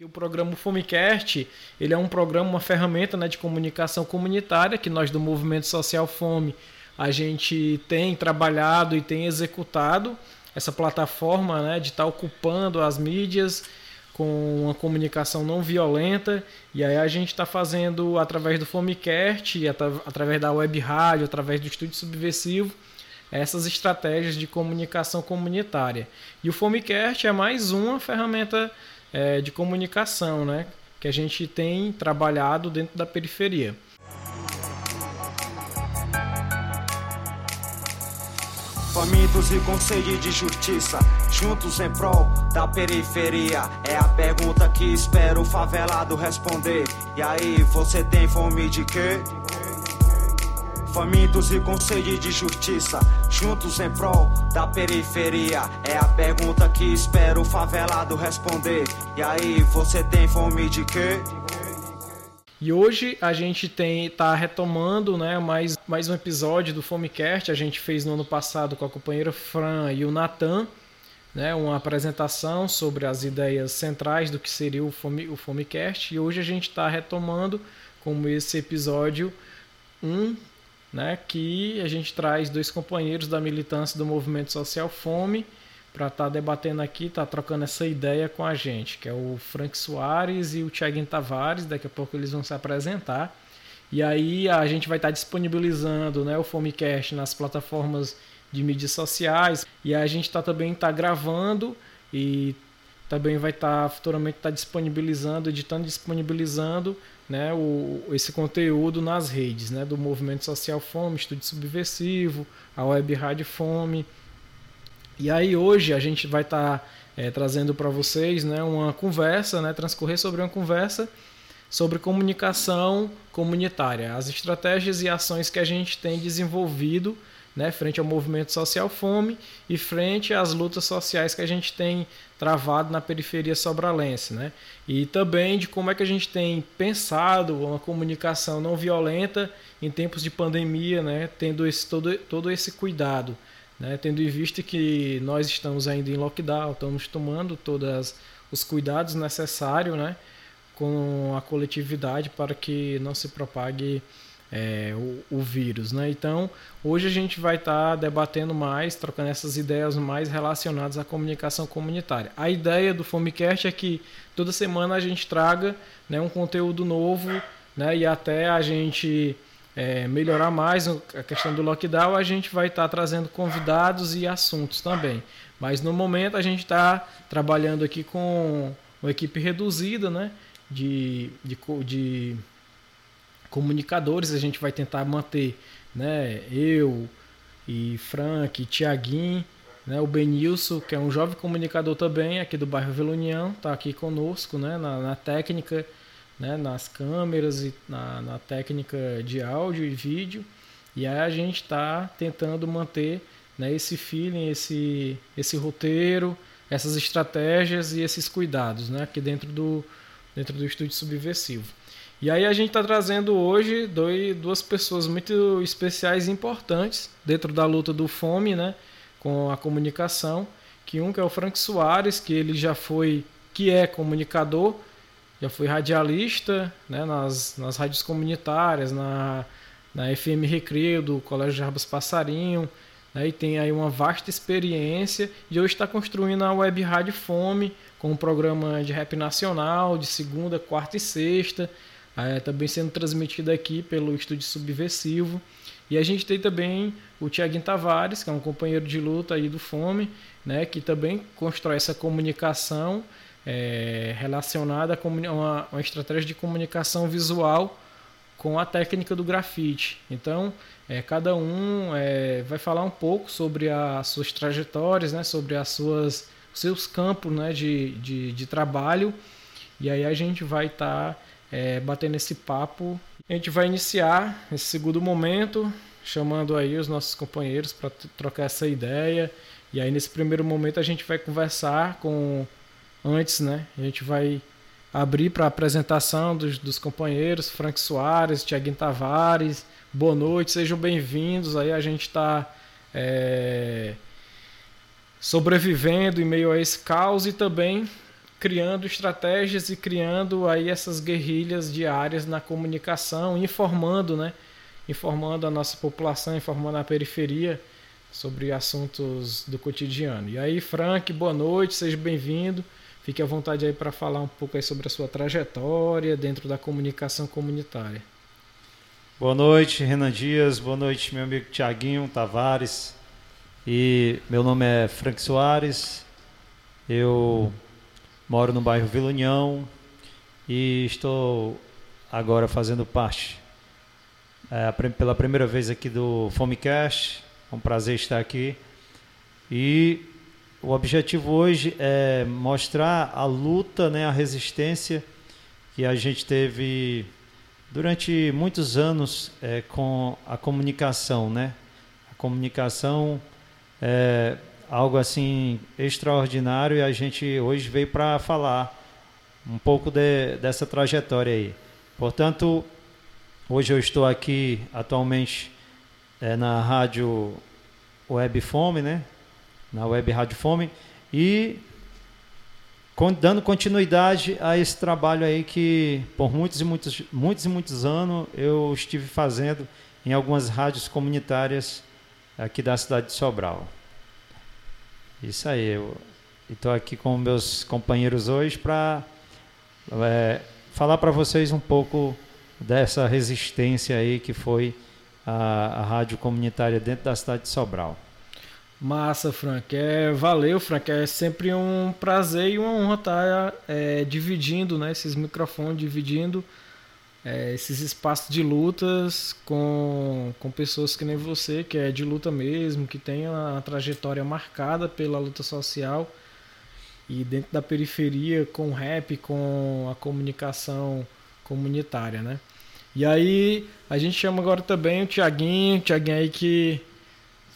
O programa Fomecast, ele é um programa, uma ferramenta né, de comunicação comunitária que nós do Movimento Social Fome a gente tem trabalhado e tem executado essa plataforma né, de estar tá ocupando as mídias com uma comunicação não violenta e aí a gente está fazendo através do Fomecast, através da web rádio, através do estúdio subversivo essas estratégias de comunicação comunitária. E o Fomecast é mais uma ferramenta é, de comunicação, né? Que a gente tem trabalhado dentro da periferia. Famintos e com sede de justiça, juntos em prol da periferia. É a pergunta que espero o favelado responder. E aí, você tem fome de quê? Famintos e com sede de justiça, juntos em prol da periferia. É a pergunta que espero o favelado responder. E aí, você tem fome de quê? E hoje a gente tem tá retomando, né, mais, mais um episódio do Fomecast. A gente fez no ano passado com a companheira Fran e o Natan, né, uma apresentação sobre as ideias centrais do que seria o, Fome, o Fomecast. E hoje a gente está retomando como esse episódio 1 um né, que a gente traz dois companheiros da militância do movimento social Fome para estar tá debatendo aqui, estar tá trocando essa ideia com a gente, que é o Frank Soares e o Thiago Tavares, daqui a pouco eles vão se apresentar. E aí a gente vai estar tá disponibilizando né, o Fomecast nas plataformas de mídias sociais e a gente tá, também está gravando e também vai estar tá, futuramente tá disponibilizando, editando, disponibilizando né, o, esse conteúdo nas redes né, do Movimento Social Fome, Estúdio Subversivo, a Web Rádio Fome. E aí hoje a gente vai estar tá, é, trazendo para vocês né, uma conversa, né, transcorrer sobre uma conversa sobre comunicação comunitária, as estratégias e ações que a gente tem desenvolvido né, frente ao movimento social fome e frente às lutas sociais que a gente tem travado na periferia sobralense, né? E também de como é que a gente tem pensado uma comunicação não violenta em tempos de pandemia, né, tendo esse todo todo esse cuidado, né, tendo em vista que nós estamos ainda em lockdown, estamos tomando todos os cuidados necessários, né, com a coletividade para que não se propague é, o, o, vírus. Né? Então, hoje a gente vai estar tá debatendo mais, trocando essas ideias mais relacionadas à comunicação comunitária. A ideia do Fomecast é que toda semana a gente traga né, um conteúdo novo né, e até a gente é, melhorar mais a questão do lockdown, a gente vai estar tá trazendo convidados e assuntos também. Mas no momento a gente está trabalhando aqui com uma equipe reduzida né, de, de, de comunicadores a gente vai tentar manter, né? Eu e Frank, Tiaguinho, né? O Benilson, que é um jovem comunicador também aqui do bairro Vila União, está aqui conosco, né? Na, na, técnica, né? Nas câmeras e na, na técnica de áudio e vídeo. E aí a gente está tentando manter né, esse feeling, esse, esse roteiro, essas estratégias e esses cuidados né, aqui dentro do, dentro do estúdio subversivo. E aí a gente está trazendo hoje dois, duas pessoas muito especiais e importantes dentro da luta do fome, né, com a comunicação, que um que é o Frank Soares, que ele já foi, que é comunicador, já foi radialista, né, nas, nas rádios comunitárias, na, na FM Recreio do Colégio Jarbas Passarinho, né, e tem aí uma vasta experiência e hoje está construindo a Web Rádio Fome, com um programa de rap nacional, de segunda, quarta e sexta, é, também sendo transmitida aqui pelo Estúdio Subversivo. E a gente tem também o Tiaguinho Tavares, que é um companheiro de luta aí do Fome, né, que também constrói essa comunicação é, relacionada a uma, uma, estratégia de comunicação visual com a técnica do grafite. Então, é, cada um é, vai falar um pouco sobre as suas trajetórias, né, sobre as suas seus campos né, de, de, de trabalho. E aí a gente vai estar tá é, batendo esse papo. A gente vai iniciar esse segundo momento, chamando aí os nossos companheiros para trocar essa ideia. E aí nesse primeiro momento a gente vai conversar com antes, né? A gente vai abrir para a apresentação dos, dos companheiros, Frank Soares, Tiaguinho Tavares. Boa noite, sejam bem-vindos. Aí a gente está é, sobrevivendo em meio a esse caos e também criando estratégias e criando aí essas guerrilhas diárias na comunicação, informando, né? Informando a nossa população, informando a periferia sobre assuntos do cotidiano. E aí, Frank, boa noite, seja bem-vindo. Fique à vontade aí para falar um pouco aí sobre a sua trajetória dentro da comunicação comunitária. Boa noite, Renan Dias. Boa noite, meu amigo Tiaguinho Tavares. E meu nome é Frank Soares. Eu moro no bairro Vila União e estou agora fazendo parte é, pela primeira vez aqui do Fomecast. É um prazer estar aqui. E o objetivo hoje é mostrar a luta, né, a resistência que a gente teve durante muitos anos é, com a comunicação, né? A comunicação é, algo assim extraordinário e a gente hoje veio para falar um pouco de, dessa trajetória aí. Portanto, hoje eu estou aqui atualmente é, na rádio Web Fome, né? Na Web Rádio Fome e dando continuidade a esse trabalho aí que por muitos e muitos muitos e muitos anos eu estive fazendo em algumas rádios comunitárias aqui da cidade de Sobral. Isso aí, eu estou aqui com meus companheiros hoje para é, falar para vocês um pouco dessa resistência aí que foi a, a rádio comunitária dentro da cidade de Sobral. Massa, Frank. É, valeu, Frank. É sempre um prazer e uma honra estar é, dividindo né, esses microfones, dividindo é, esses espaços de lutas com, com pessoas que nem você, que é de luta mesmo, que tem uma trajetória marcada pela luta social e dentro da periferia com o rap, com a comunicação comunitária, né? E aí a gente chama agora também o Tiaguinho, Tiaguinho aí que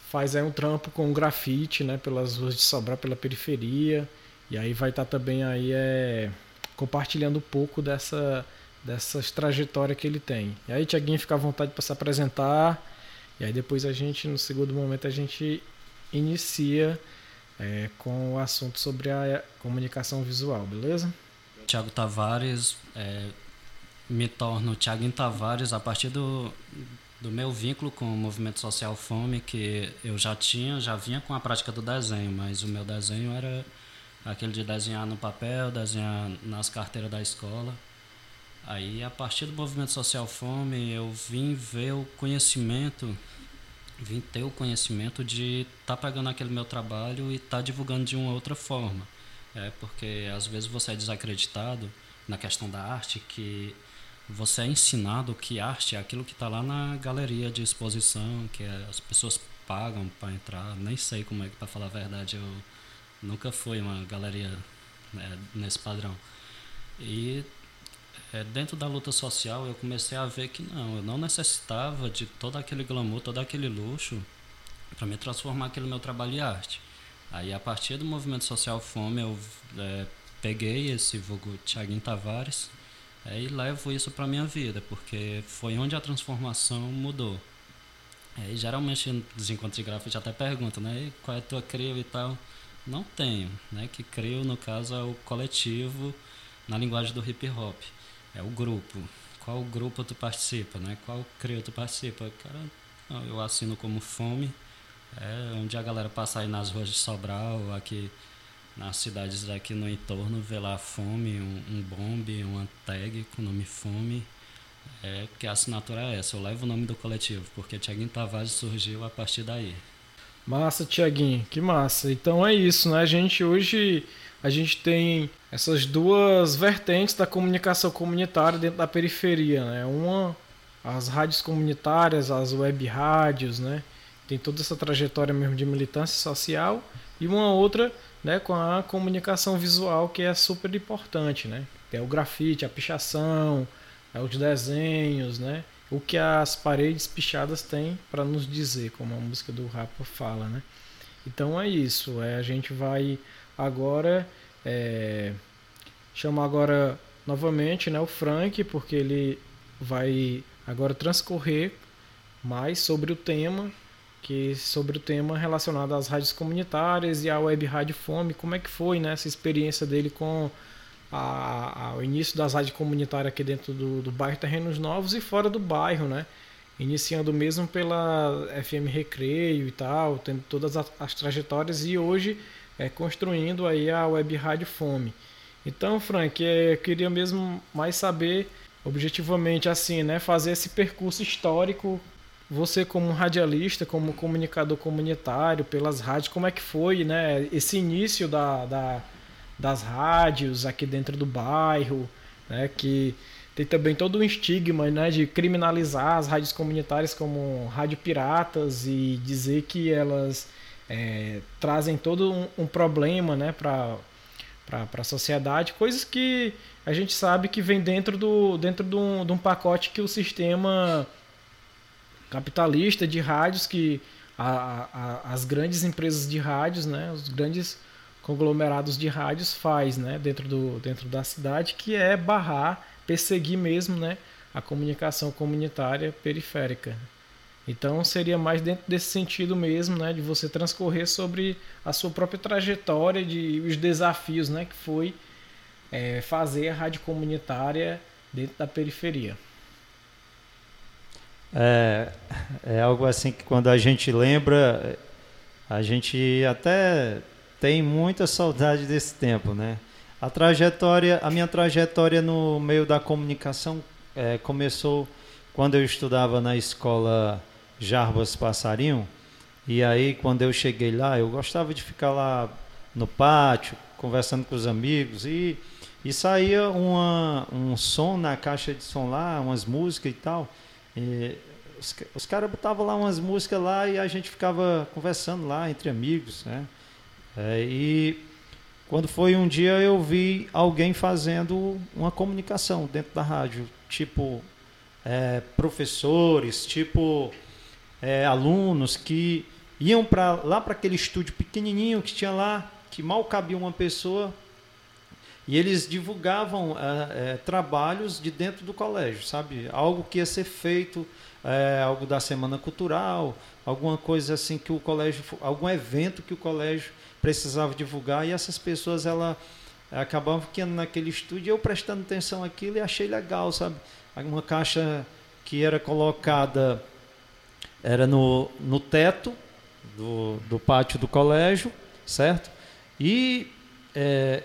faz aí um trampo com grafite, né, pelas ruas de Sobral, pela periferia, e aí vai estar tá também aí é, compartilhando um pouco dessa dessas trajetórias que ele tem. E aí, Tiaguinho, fica à vontade para se apresentar. E aí depois a gente, no segundo momento, a gente inicia é, com o assunto sobre a comunicação visual, beleza? Tiago Tavares, é, me torno Tiaguinho Tavares a partir do, do meu vínculo com o movimento social Fome, que eu já tinha, já vinha com a prática do desenho, mas o meu desenho era aquele de desenhar no papel, desenhar nas carteiras da escola. Aí, a partir do movimento social fome, eu vim ver o conhecimento, vim ter o conhecimento de estar tá pegando aquele meu trabalho e estar tá divulgando de uma outra forma. É porque às vezes você é desacreditado na questão da arte, que você é ensinado que arte é aquilo que está lá na galeria de exposição, que é, as pessoas pagam para entrar. Nem sei como é que, para falar a verdade, eu nunca fui uma galeria né, nesse padrão. E é, dentro da luta social eu comecei a ver que não, eu não necessitava de todo aquele glamour, todo aquele luxo para me transformar aquele meu trabalho em arte. Aí a partir do movimento social Fome eu é, peguei esse vulgo Tiaguinho Tavares é, e levo isso para minha vida, porque foi onde a transformação mudou. É, geralmente nos encontros de grafite até perguntam, né, qual é a tua crio e tal. Não tenho, né, que crio no caso é o coletivo na linguagem do hip hop é o grupo. Qual grupo tu participa, né? Qual CREO tu participa? Cara, eu assino como Fome, é onde a galera passa aí nas ruas de Sobral, aqui nas cidades daqui no entorno, vê lá Fome, um, um bombe, uma tag com o nome Fome. É que a assinatura é essa, eu levo o nome do coletivo, porque Tiaguinho Tavares surgiu a partir daí. Massa, Tiaguinho, que massa. Então é isso, né? A gente hoje a gente tem essas duas vertentes da comunicação comunitária dentro da periferia, né? Uma as rádios comunitárias, as web rádios, né? Tem toda essa trajetória mesmo de militância social e uma outra, né, com a comunicação visual que é super importante, né? Tem o grafite, a pichação, é os desenhos, né? O que as paredes pichadas têm para nos dizer, como a música do Rapa fala, né? Então é isso, é a gente vai Agora, é, chamo agora novamente né, o Frank, porque ele vai agora transcorrer mais sobre o tema, que sobre o tema relacionado às rádios comunitárias e à web rádio Fome, como é que foi né, essa experiência dele com a, ao início das rádios comunitárias aqui dentro do, do bairro Terrenos Novos e fora do bairro, né? Iniciando mesmo pela FM Recreio e tal, tendo todas as, as trajetórias e hoje é, construindo aí a Web Rádio Fome. Então, Frank, é, eu queria mesmo mais saber, objetivamente assim, né, fazer esse percurso histórico. Você como radialista, como comunicador comunitário, pelas rádios, como é que foi, né, esse início da, da das rádios aqui dentro do bairro, né, que tem também todo um estigma né, de criminalizar as rádios comunitárias como rádio piratas e dizer que elas é, trazem todo um, um problema né, para a sociedade, coisas que a gente sabe que vem dentro, do, dentro de, um, de um pacote que o sistema capitalista de rádios, que a, a, as grandes empresas de rádios, né, os grandes conglomerados de rádios faz né, dentro, do, dentro da cidade, que é barrar, perseguir mesmo né, a comunicação comunitária periférica. Então seria mais dentro desse sentido mesmo, né, de você transcorrer sobre a sua própria trajetória, de os desafios, né, que foi é, fazer a rádio comunitária dentro da periferia. É, é algo assim que quando a gente lembra, a gente até tem muita saudade desse tempo, né? A trajetória, a minha trajetória no meio da comunicação é, começou quando eu estudava na escola Jarbas Passarinho. E aí, quando eu cheguei lá, eu gostava de ficar lá no pátio, conversando com os amigos. E, e saía uma, um som na caixa de som lá, umas músicas e tal. E os, os caras botavam lá umas músicas lá e a gente ficava conversando lá entre amigos, né? É, e quando foi um dia eu vi alguém fazendo uma comunicação dentro da rádio, tipo é, professores, tipo é, alunos que iam para lá para aquele estúdio pequenininho que tinha lá, que mal cabia uma pessoa, e eles divulgavam é, é, trabalhos de dentro do colégio, sabe? Algo que ia ser feito, é, algo da semana cultural, alguma coisa assim que o colégio, algum evento que o colégio precisava divulgar, e essas pessoas ela acabavam ficando naquele estúdio, eu prestando atenção aquilo e achei legal, sabe? Uma caixa que era colocada era no, no teto do, do pátio do colégio, certo? E é,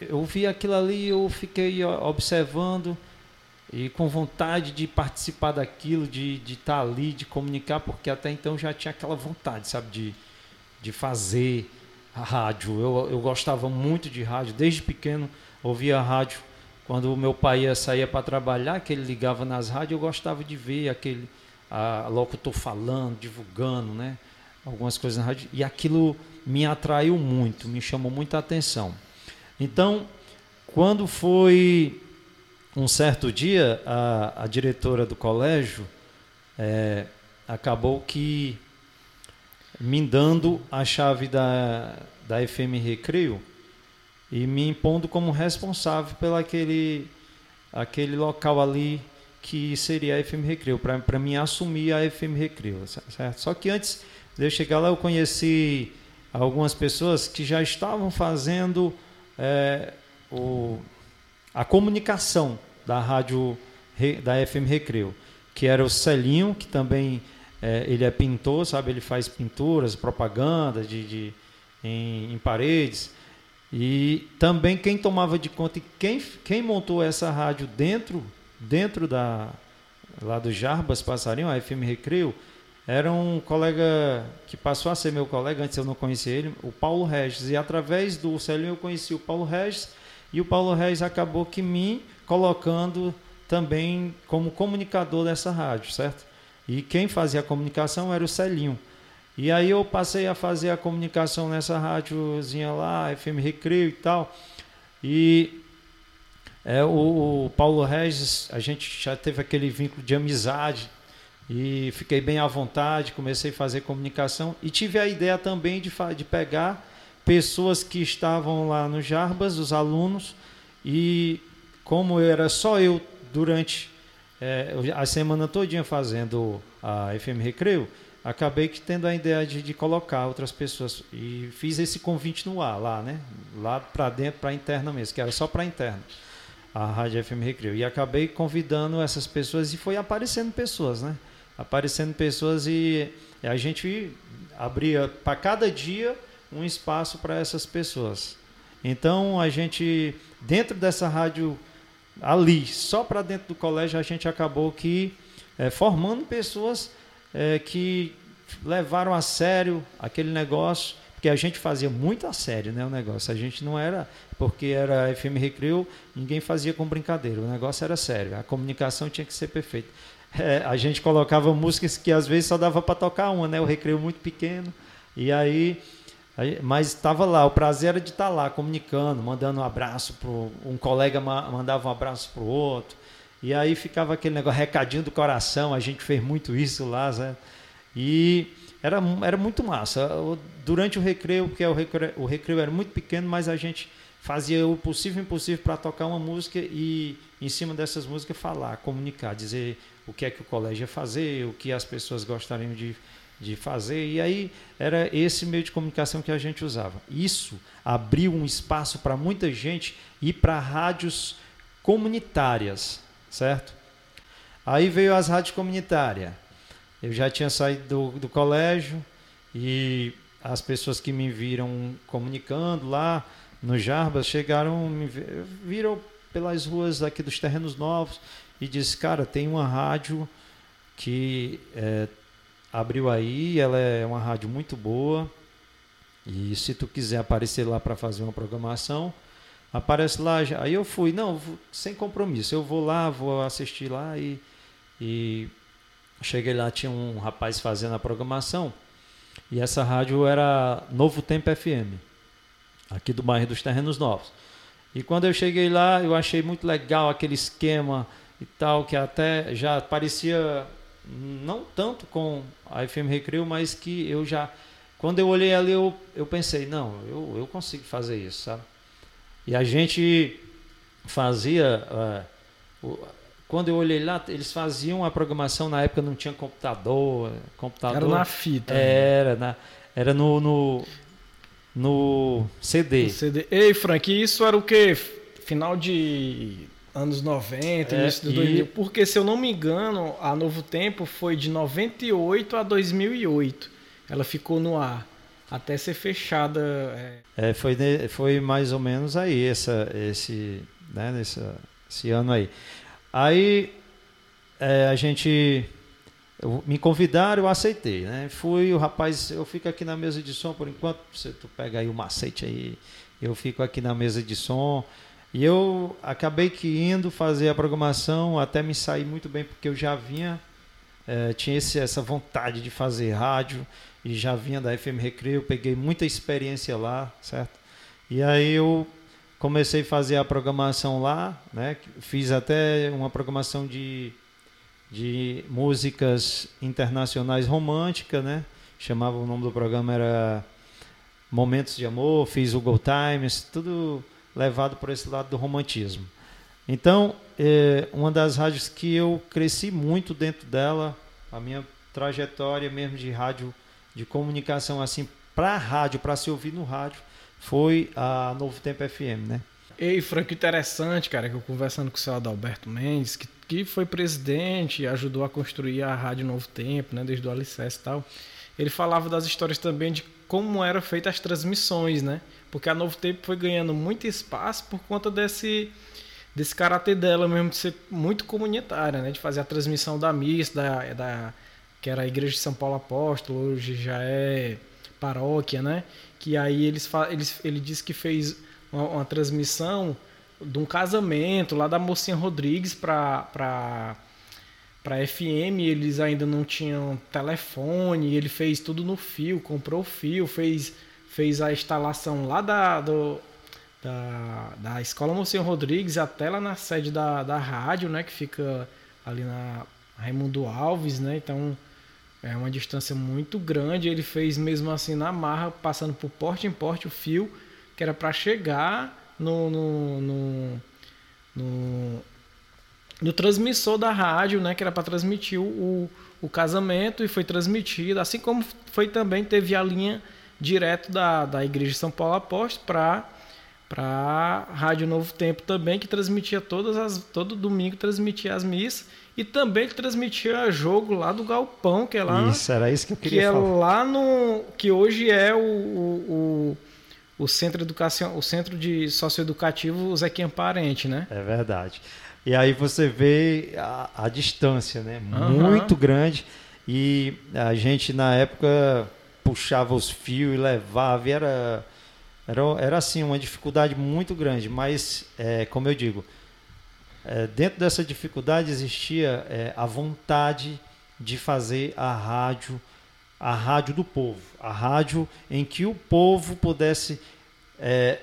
eu vi aquilo ali, eu fiquei observando e com vontade de participar daquilo, de estar de tá ali, de comunicar, porque até então já tinha aquela vontade, sabe, de, de fazer rádio. Eu, eu gostava muito de rádio, desde pequeno ouvia rádio. Quando o meu pai ia sair para trabalhar, que ele ligava nas rádios, eu gostava de ver aquele a locutor falando, divulgando, né? Algumas coisas na rádio. E aquilo me atraiu muito, me chamou muita atenção. Então, quando foi um certo dia, a, a diretora do colégio é, acabou que me dando a chave da, da FM Recreio e me impondo como responsável pelo aquele, aquele local ali que seria a FM Recreio, para mim assumir a FM Recreio, certo? Só que antes de eu chegar lá, eu conheci algumas pessoas que já estavam fazendo é, o, a comunicação da rádio da FM Recreio, que era o Celinho, que também é, ele é pintor, sabe? Ele faz pinturas, propaganda de, de em, em, paredes. E também quem tomava de conta e quem, quem montou essa rádio dentro dentro da lá do Jarbas Passarinho, a FM Recreio, era um colega que passou a ser meu colega, antes eu não conhecia ele, o Paulo Regis. E através do Celinho eu conheci o Paulo Regis, e o Paulo Regis acabou que me colocando também como comunicador dessa rádio, certo? E quem fazia a comunicação era o Celinho. E aí eu passei a fazer a comunicação nessa rádiozinha lá, FM Recreio e tal. E é, o, o, Paulo Regis, a gente já teve aquele vínculo de amizade e fiquei bem à vontade, comecei a fazer comunicação e tive a ideia também de, de pegar pessoas que estavam lá no Jarbas, os alunos, e como era só eu durante é, a semana todinha fazendo a FM Recreio, acabei que tendo a ideia de, de colocar outras pessoas e fiz esse convite no ar lá, né? Lá para dentro, para interna mesmo, que era só para interna. A Rádio FM Recreio. E acabei convidando essas pessoas e foi aparecendo pessoas, né? Aparecendo pessoas e a gente abria para cada dia um espaço para essas pessoas. Então a gente dentro dessa rádio ali, só para dentro do colégio, a gente acabou que é, formando pessoas é, que levaram a sério aquele negócio, porque a gente fazia muito a sério né, o negócio. A gente não era, porque era FM Recreio, ninguém fazia com brincadeira, o negócio era sério, a comunicação tinha que ser perfeita. É, a gente colocava músicas que às vezes só dava para tocar uma, né? O recreio muito pequeno. E aí, aí mas estava lá, o prazer era de estar tá lá comunicando, mandando um abraço para um colega mandava um abraço para o outro. E aí ficava aquele negócio, recadinho do coração, a gente fez muito isso lá? E era, era muito massa. Durante o recreio, porque o recreio, o recreio era muito pequeno, mas a gente fazia o possível e impossível para tocar uma música e, em cima dessas músicas, falar, comunicar, dizer o que é que o colégio ia fazer, o que as pessoas gostariam de, de fazer. E aí era esse meio de comunicação que a gente usava. Isso abriu um espaço para muita gente ir para rádios comunitárias certo? Aí veio as rádios comunitárias. Eu já tinha saído do, do colégio e as pessoas que me viram comunicando lá no Jarbas chegaram, me viram pelas ruas aqui dos terrenos novos e disse, cara, tem uma rádio que é, abriu aí, ela é uma rádio muito boa e se tu quiser aparecer lá para fazer uma programação, aparece lá. Já. Aí eu fui, não, sem compromisso. Eu vou lá, vou assistir lá e, e cheguei lá, tinha um rapaz fazendo a programação. E essa rádio era Novo Tempo FM, aqui do bairro dos Terrenos Novos. E quando eu cheguei lá, eu achei muito legal aquele esquema e tal, que até já parecia não tanto com a FM Recreio, mas que eu já. Quando eu olhei ali, eu, eu pensei, não, eu, eu consigo fazer isso, sabe? E a gente fazia. Uh, quando eu olhei lá, eles faziam a programação, na época não tinha computador. computador era na fita. Né? Era, na, era no, no, no CD. No CD. Ei, Frank, isso era o quê? Final de anos 90, é, início de 2000. Porque, se eu não me engano, a Novo Tempo foi de 98 a 2008. Ela ficou no ar até ser fechada. É... É, foi, foi mais ou menos aí, essa, esse, né, nessa, esse ano aí. Aí é, a gente. Eu, me convidaram, eu aceitei, né? Fui, o rapaz, eu fico aqui na mesa de som por enquanto, você tu pega aí o macete aí, eu fico aqui na mesa de som. E eu acabei que indo fazer a programação, até me sair muito bem, porque eu já vinha, é, tinha esse, essa vontade de fazer rádio, e já vinha da FM Recreio, peguei muita experiência lá, certo? E aí eu comecei a fazer a programação lá, né? Fiz até uma programação de, de músicas internacionais românticas, né? Chamava o nome do programa era Momentos de Amor, fiz o Go Times, tudo levado por esse lado do romantismo. Então, é uma das rádios que eu cresci muito dentro dela, a minha trajetória mesmo de rádio de comunicação assim para rádio, para se ouvir no rádio, foi a Novo Tempo FM, né? Ei, Franco, interessante, cara, que eu conversando com o seu Adalberto Mendes, que, que foi presidente e ajudou a construir a Rádio Novo Tempo, né, desde o alicerce e tal. Ele falava das histórias também de como eram feitas as transmissões, né? Porque a Novo Tempo foi ganhando muito espaço por conta desse desse caráter dela mesmo de ser muito comunitária, né? De fazer a transmissão da missa, da, da que era a igreja de São Paulo Apóstolo, hoje já é paróquia, né? Que aí eles, eles ele disse que fez uma, uma, transmissão de um casamento lá da mocinha Rodrigues para para para FM, eles ainda não tinham telefone, ele fez tudo no fio, comprou o fio, fez fez a instalação lá da do, da, da escola Mocinha Rodrigues até lá na sede da, da rádio, né, que fica ali na Raimundo Alves, né? Então é uma distância muito grande. Ele fez mesmo assim na marra, passando por porte em porte o fio, que era para chegar no, no, no, no, no transmissor da rádio, né, que era para transmitir o, o casamento e foi transmitido, assim como foi também teve a linha direto da, da Igreja de São Paulo Apóstolo para para Rádio Novo Tempo também que transmitia todas as todo domingo transmitia as missas e também transmitia jogo lá do Galpão que é lá isso era isso que eu queria que falar. é lá no que hoje é o, o, o, o centro educação o centro de socioeducativo Zequinha Parente né é verdade e aí você vê a, a distância, né? Uhum. Muito grande. E a gente, na época, puxava os fios e levava. E era, era, era assim, uma dificuldade muito grande. Mas, é, como eu digo, é, dentro dessa dificuldade existia é, a vontade de fazer a rádio, a rádio do povo. A rádio em que o povo pudesse é,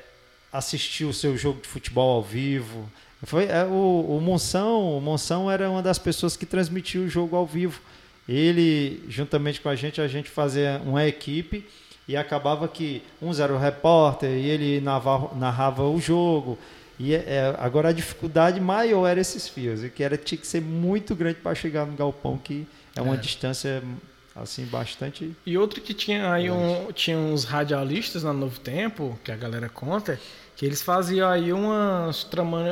assistir o seu jogo de futebol ao vivo, foi é, o, o Monção, o Monção era uma das pessoas que transmitia o jogo ao vivo. Ele, juntamente com a gente, a gente fazia uma equipe e acabava que uns era o repórter e ele narrava, narrava o jogo. E é, agora a dificuldade maior era esses fios, que era tinha que ser muito grande para chegar no galpão, que é uma é. distância assim bastante. E outro que tinha aí um, tinha uns radialistas no Novo Tempo, que a galera conta, que eles faziam aí umas,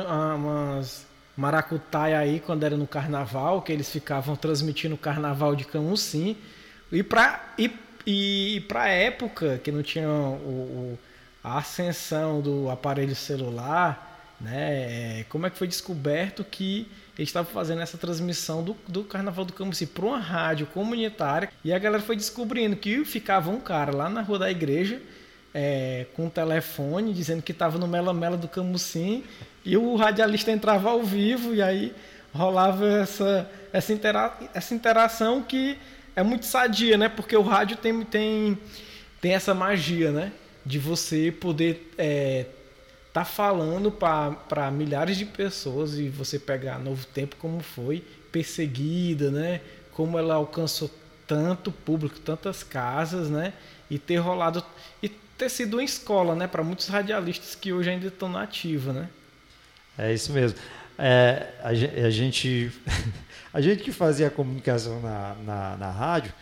ah, umas maracutaia aí quando era no carnaval, que eles ficavam transmitindo o carnaval de Camusim. E para e, e pra época que não tinha o, o, a ascensão do aparelho celular, né? Como é que foi descoberto que eles estavam fazendo essa transmissão do, do Carnaval do Camusim para uma rádio comunitária e a galera foi descobrindo que ficava um cara lá na rua da igreja é, com um telefone dizendo que estava no Mela Mela do Camusim e o radialista entrava ao vivo e aí rolava essa, essa, intera essa interação que é muito sadia, né? Porque o rádio tem, tem, tem essa magia, né? De você poder é, tá falando para milhares de pessoas e você pegar Novo Tempo como foi, perseguida, né? Como ela alcançou tanto público, tantas casas, né? E ter rolado e ter sido uma escola, né, para muitos radialistas que hoje ainda estão na ativa, né? É isso mesmo. É, a, a, gente, a gente que fazia a comunicação na, na, na rádio,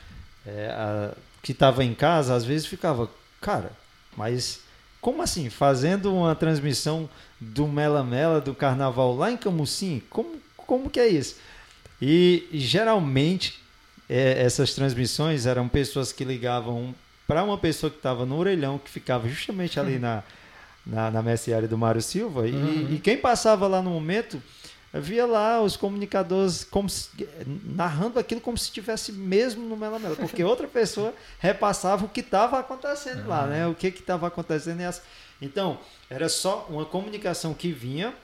é, a, que estava em casa, às vezes ficava, cara, mas como assim? Fazendo uma transmissão do Mela Mela do Carnaval lá em Camusim? Como, como que é isso? E, geralmente é, essas transmissões eram pessoas que ligavam para uma pessoa que estava no orelhão, que ficava justamente ali na, na, na mercearia do Mário Silva, uhum. e, e, quem passava lá no momento via lá os comunicadores como se, narrando aquilo como se estivesse mesmo no Mela Mela, porque outra pessoa repassava o que estava acontecendo uhum. lá, né? O que estava acontecendo. Nessa... Então, era só uma comunicação que vinha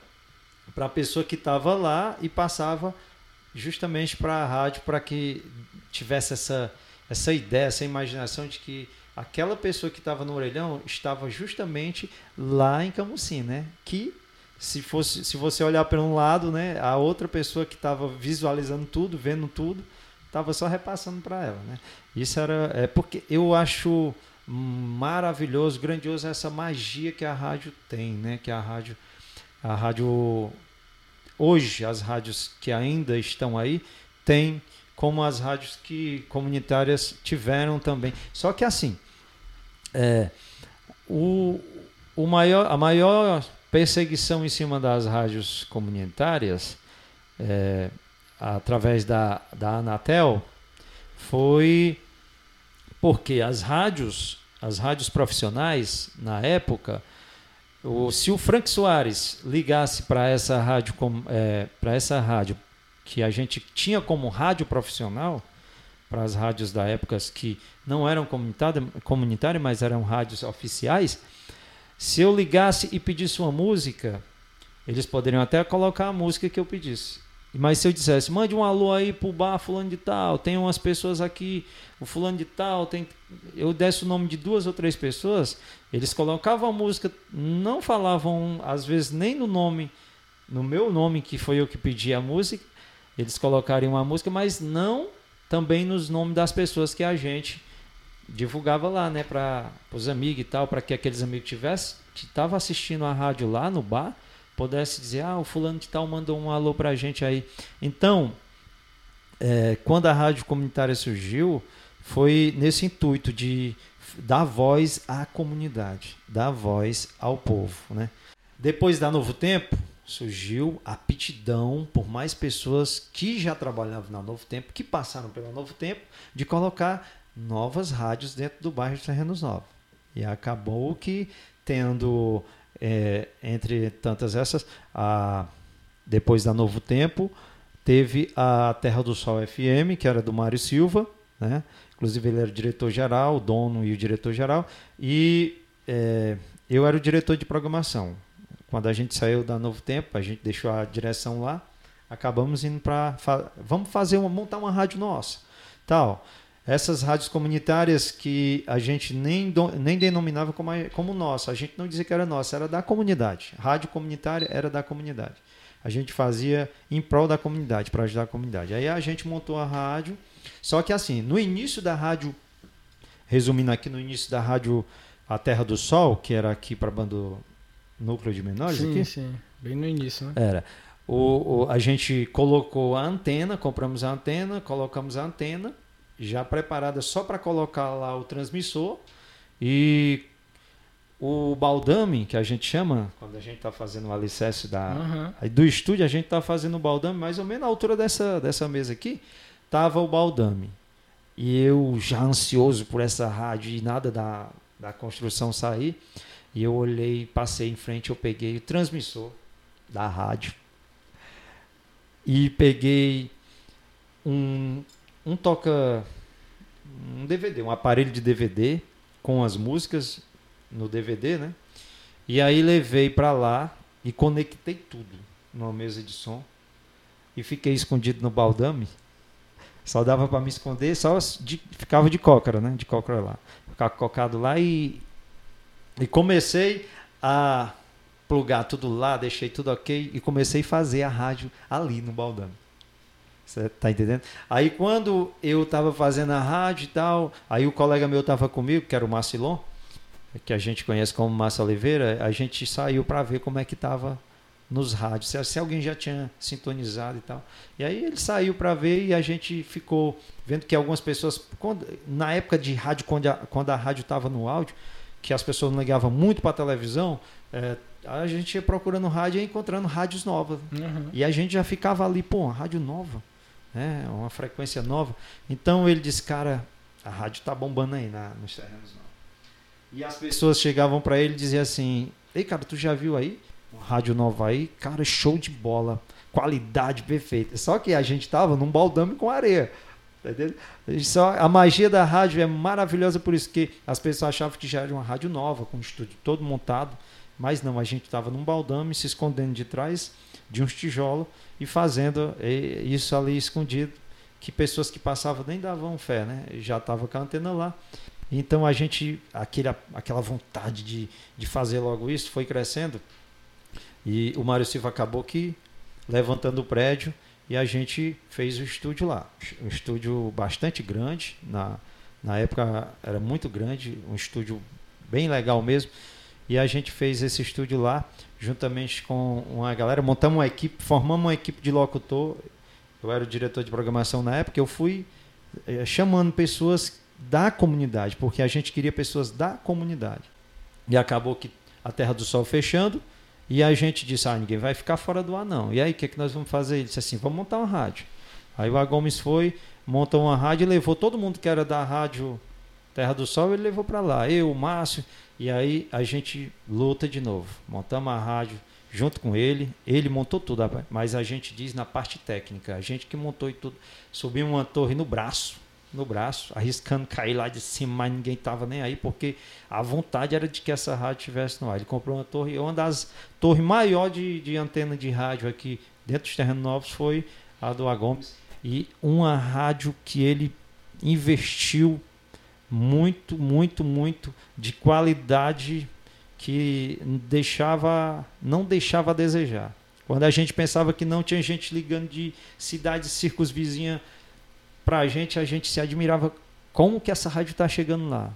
para a pessoa que estava lá e passava justamente para a rádio para que tivesse essa essa ideia, essa imaginação de que aquela pessoa que estava no orelhão estava justamente lá em Camusim, né? Que se fosse, se você olhar para um lado, né, a outra pessoa que estava visualizando tudo, vendo tudo, estava só repassando para ela, né? Isso era é porque eu acho maravilhoso, grandioso essa magia que a rádio tem, né? Que a rádio a rádio hoje as rádios que ainda estão aí têm como as rádios que comunitárias tiveram também. Só que assim, é, o, o maior, a maior perseguição em cima das rádios comunitárias, é, através da, da Anatel, foi porque as rádios, as rádios profissionais, na época, o, se o Frank Soares ligasse para essa rádio, é, para essa rádio que a gente tinha como rádio profissional, para as rádios da época que não eram comunitárias, mas eram rádios oficiais, se eu ligasse e pedisse uma música, eles poderiam até colocar a música que eu pedisse. Mas se eu dissesse, mande um alô aí pro bar fulano de tal, tem umas pessoas aqui, o fulano de tal, tem... eu desse o nome de duas ou três pessoas, eles colocavam a música, não falavam às vezes nem no nome, no meu nome, que foi eu que pedi a música, eles colocariam uma música, mas não também nos nomes das pessoas que a gente divulgava lá, né, para os amigos e tal, para que aqueles amigos tivessem que estavam assistindo a rádio lá no bar, pudesse dizer, ah, o fulano de tal mandou um alô pra gente aí. Então, é, quando a rádio comunitária surgiu, foi nesse intuito de dar voz à comunidade, dar voz ao povo. Né? Depois da Novo Tempo, surgiu aptidão por mais pessoas que já trabalhavam na Novo Tempo, que passaram pela Novo Tempo, de colocar novas rádios dentro do bairro de Terrenos Novos. E acabou que tendo, é, entre tantas essas, a, depois da Novo Tempo, teve a Terra do Sol FM, que era do Mário Silva, né? inclusive ele era o diretor-geral, o dono e o diretor-geral, e é, eu era o diretor de programação. Quando a gente saiu da Novo Tempo, a gente deixou a direção lá, acabamos indo para fa vamos fazer uma montar uma rádio nossa, tal. Essas rádios comunitárias que a gente nem, nem denominava como, como nossa, a gente não dizia que era nossa, era da comunidade. Rádio comunitária era da comunidade. A gente fazia em prol da comunidade, para ajudar a comunidade. Aí a gente montou a rádio, só que assim, no início da rádio, resumindo aqui, no início da rádio A Terra do Sol, que era aqui para bando núcleo de menores sim, aqui? Sim, bem no início, né? Era. O, o, a gente colocou a antena, compramos a antena, colocamos a antena, já preparada só para colocar lá o transmissor. E o baldame, que a gente chama, quando a gente está fazendo o alicerce da, uhum. do estúdio, a gente está fazendo o baldame mais ou menos na altura dessa, dessa mesa aqui, tava o baldame. E eu já ansioso por essa rádio e nada da, da construção sair. E eu olhei, passei em frente, eu peguei o transmissor da rádio e peguei um, um toca um DVD, um aparelho de DVD com as músicas no DVD, né? E aí levei para lá e conectei tudo numa mesa de som e fiquei escondido no baldame. Só dava para me esconder, só de, ficava de cócara, né? De cócara lá. Ficava cocado lá e e comecei a plugar tudo lá, deixei tudo ok e comecei a fazer a rádio ali no Baldame. Você tá entendendo? Aí quando eu estava fazendo a rádio e tal, aí o colega meu estava comigo, que era o Marcilon, que a gente conhece como Márcio Oliveira, a gente saiu para ver como é que estava nos rádios, se, se, alguém já tinha sintonizado e tal. E aí ele saiu para ver e a gente ficou vendo que algumas pessoas, quando, na época de rádio, quando a, quando a rádio estava no áudio, que as pessoas não ligavam muito para a televisão, é, a gente ia procurando rádio e encontrando rádios novas. Uhum. E a gente já ficava ali, pô, uma rádio nova, né? uma frequência nova. Então ele disse, cara, a rádio tá bombando aí na, nos terrenos novos. E as pessoas chegavam para ele e diziam assim, ei cara, tu já viu aí? Uma rádio nova aí? Cara, show de bola, qualidade perfeita. Só que a gente tava num baldame com areia. Tá Só, a magia da rádio é maravilhosa por isso que as pessoas achavam que já era uma rádio nova, com o estúdio todo montado, mas não, a gente estava num baldame se escondendo de trás de uns tijolos e fazendo isso ali escondido, que pessoas que passavam nem davam fé, né? Já estava com a antena lá. Então a gente, aquele, aquela vontade de, de fazer logo isso foi crescendo. E o Mário Silva acabou que levantando o prédio e a gente fez o estúdio lá. Um estúdio bastante grande, na, na época era muito grande, um estúdio bem legal mesmo. E a gente fez esse estúdio lá, juntamente com uma galera, montamos uma equipe, formamos uma equipe de locutor. Eu era o diretor de programação na época, eu fui é, chamando pessoas da comunidade, porque a gente queria pessoas da comunidade. E acabou que a Terra do Sol fechando, e a gente disse, ah, ninguém vai ficar fora do ar não. E aí, o que, é que nós vamos fazer? Ele disse assim, vamos montar uma rádio. Aí o A Gomes foi, montou uma rádio e levou todo mundo que era da rádio Terra do Sol, ele levou para lá. Eu, o Márcio, e aí a gente luta de novo. Montamos a rádio junto com ele. Ele montou tudo, mas a gente diz na parte técnica. A gente que montou e tudo. Subimos uma torre no braço no braço, arriscando cair lá de cima, mas ninguém estava nem aí, porque a vontade era de que essa rádio estivesse no ar. Ele comprou uma torre, uma das torres maiores de, de antena de rádio aqui dentro dos terrenos novos foi a do Agomes. E uma rádio que ele investiu muito, muito, muito de qualidade que deixava, não deixava a desejar. Quando a gente pensava que não tinha gente ligando de cidades circos vizinhas para a gente, a gente se admirava como que essa rádio está chegando lá.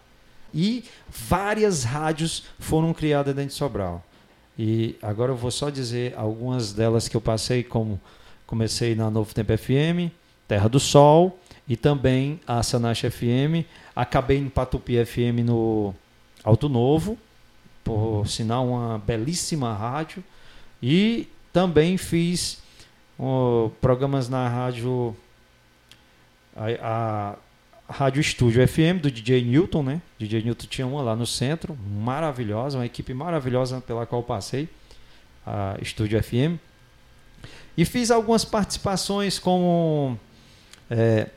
E várias rádios foram criadas dentro de Sobral. E agora eu vou só dizer algumas delas que eu passei, como comecei na Novo Tempo FM, Terra do Sol e também a Sanache FM. Acabei em Patupi FM no Alto Novo, por sinal uma belíssima rádio. E também fiz programas na rádio a, a Rádio Estúdio FM do DJ Newton, né? DJ Newton tinha uma lá no centro, maravilhosa, uma equipe maravilhosa pela qual passei, a Estúdio FM. E fiz algumas participações como é,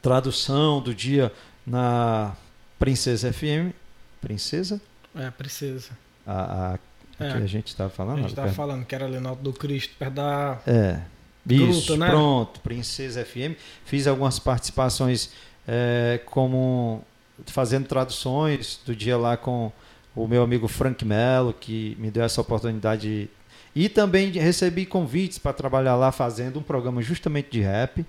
tradução do dia na Princesa FM. Princesa? É, Princesa. A, a, é. que a gente estava falando? A gente estava falando que era Alto do Cristo, perto da. É. Isso, né? pronto, Princesa FM. Fiz algumas participações é, como fazendo traduções do dia lá com o meu amigo Frank Mello, que me deu essa oportunidade. E também recebi convites para trabalhar lá fazendo um programa justamente de rap,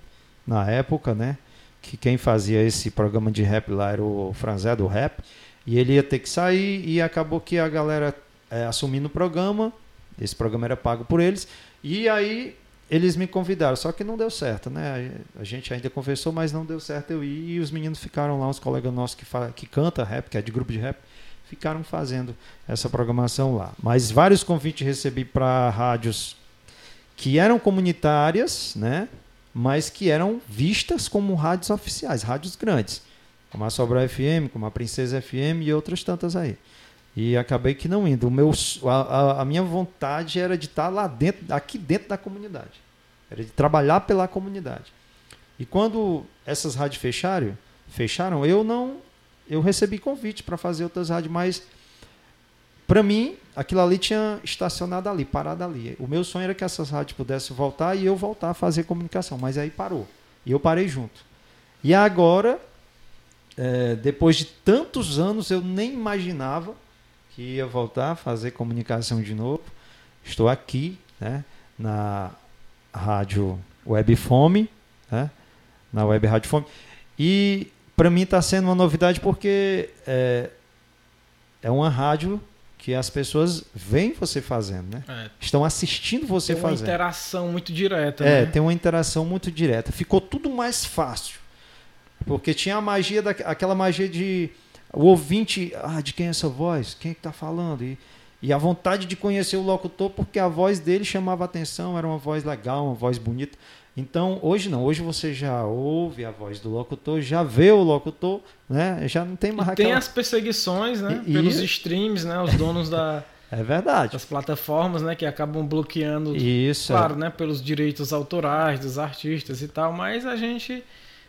na época, né? Que quem fazia esse programa de rap lá era o Franzé do Rap. E ele ia ter que sair e acabou que a galera é, assumindo o programa. Esse programa era pago por eles. E aí eles me convidaram, só que não deu certo, né? A gente ainda conversou, mas não deu certo eu ir. E os meninos ficaram lá, uns colegas nossos que, que canta rap, que é de grupo de rap, ficaram fazendo essa programação lá. Mas vários convites recebi para rádios que eram comunitárias, né? Mas que eram vistas como rádios oficiais, rádios grandes, como a Sobral FM, como a Princesa FM e outras tantas aí. E acabei que não indo. O meu, a, a, minha vontade era de estar lá dentro, aqui dentro da comunidade. Era de trabalhar pela comunidade. E quando essas rádios fecharam, fecharam, eu não, eu recebi convite para fazer outras rádios, mas para mim aquilo ali tinha estacionado ali, parado ali. O meu sonho era que essas rádios pudessem voltar e eu voltar a fazer comunicação, mas aí parou. E eu parei junto. E agora, é, depois de tantos anos, eu nem imaginava que ia voltar a fazer comunicação de novo. Estou aqui, né, na rádio Web Fome, né, na Web Rádio Fome. E para mim está sendo uma novidade porque é, é uma rádio que as pessoas veem você fazendo, né? É. Estão assistindo você tem fazendo. Tem uma interação muito direta, É, né? tem uma interação muito direta. Ficou tudo mais fácil. Porque tinha a magia, da, aquela magia de o ouvinte, ah, de quem é essa voz? Quem é que está falando? E, e a vontade de conhecer o locutor, porque a voz dele chamava atenção, era uma voz legal, uma voz bonita. Então, hoje não, hoje você já ouve a voz do locutor, já vê o locutor, né? Já não tem mais e aquela... Tem as perseguições, né? E, Pelos e... streams, né? Os donos da... É verdade. Das plataformas, né? Que acabam bloqueando, Isso, claro, é. né? Pelos direitos autorais dos artistas e tal, mas a gente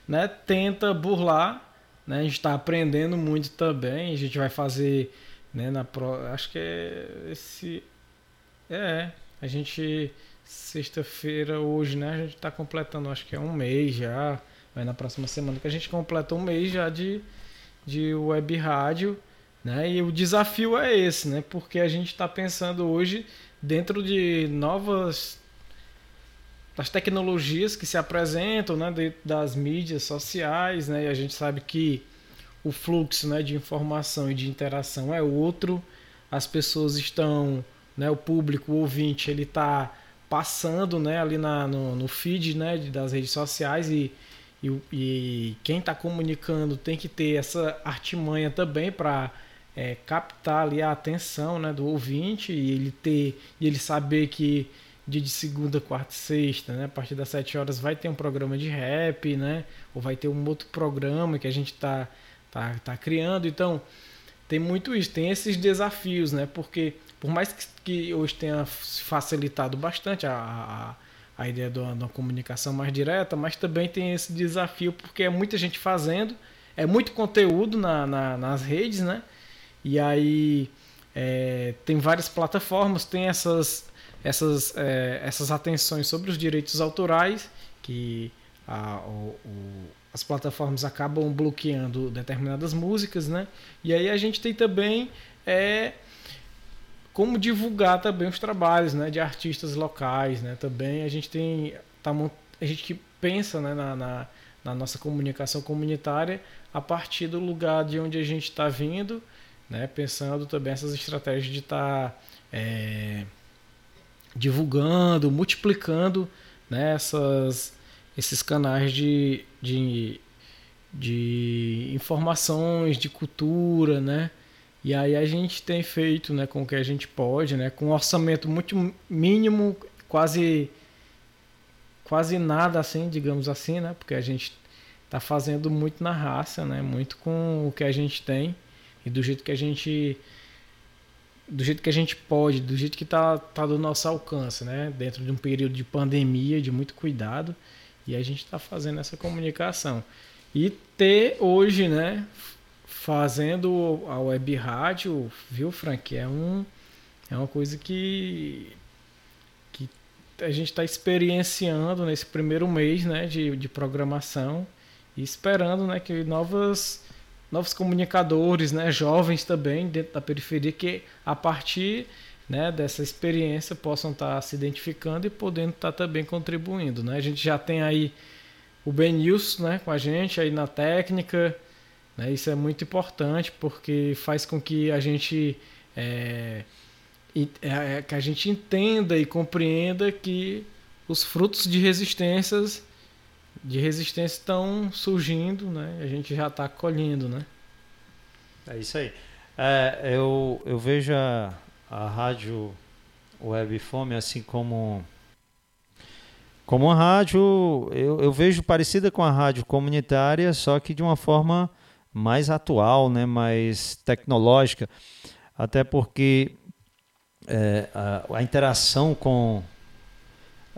né, tenta burlar né? A gente está aprendendo muito também. A gente vai fazer, né, na pro... acho que é esse é, a gente sexta-feira hoje, né, a gente está completando, acho que é um mês já, vai na próxima semana que a gente completa um mês já de de web rádio, né? E o desafio é esse, né? Porque a gente está pensando hoje dentro de novas das tecnologias que se apresentam né, das mídias sociais, né, e a gente sabe que o fluxo né, de informação e de interação é outro, as pessoas estão, né, o público, o ouvinte, ele está passando né, ali na, no, no feed né, das redes sociais e, e, e quem está comunicando tem que ter essa artimanha também para é, captar ali a atenção né, do ouvinte e ele ter e ele saber que dia de segunda, quarta e sexta, né? A partir das 7 horas vai ter um programa de rap, né? Ou vai ter um outro programa que a gente tá, tá, tá criando. Então, tem muito isso, tem esses desafios, né? Porque por mais que, que hoje tenha facilitado bastante a, a, a ideia de uma, comunicação mais direta, mas também tem esse desafio porque é muita gente fazendo, é muito conteúdo na, na nas redes, né? E aí é, tem várias plataformas, tem essas essas, é, essas atenções sobre os direitos autorais, que a, o, o, as plataformas acabam bloqueando determinadas músicas, né? E aí a gente tem também é, como divulgar também os trabalhos né, de artistas locais, né? Também a gente tem tá, a gente que pensa né, na, na, na nossa comunicação comunitária a partir do lugar de onde a gente está vindo, né? Pensando também essas estratégias de estar tá é, divulgando, multiplicando né, essas, esses canais de, de, de informações, de cultura, né? E aí a gente tem feito né, com o que a gente pode, né, com um orçamento muito mínimo, quase quase nada assim, digamos assim, né? Porque a gente está fazendo muito na raça, né? Muito com o que a gente tem e do jeito que a gente do jeito que a gente pode, do jeito que está tá do nosso alcance, né? Dentro de um período de pandemia, de muito cuidado, e a gente está fazendo essa comunicação. E ter hoje, né? Fazendo a web rádio, viu, Frank? É, um, é uma coisa que a gente está experienciando nesse primeiro mês né, de, de programação e esperando né, que novas, novos comunicadores, né, jovens também dentro da periferia, que a partir né, dessa experiência possam estar tá se identificando e podendo estar tá também contribuindo. Né? A gente já tem aí o Benils né, com a gente aí na técnica. Né? Isso é muito importante porque faz com que a gente é, é, é, que a gente entenda e compreenda que os frutos de resistências de resistência estão surgindo, né? A gente já está colhendo, né? É isso aí. É, eu, eu vejo a, a rádio Web Fome assim como como uma rádio, eu, eu vejo parecida com a rádio comunitária, só que de uma forma mais atual, né? Mais tecnológica, até porque é, a, a, interação com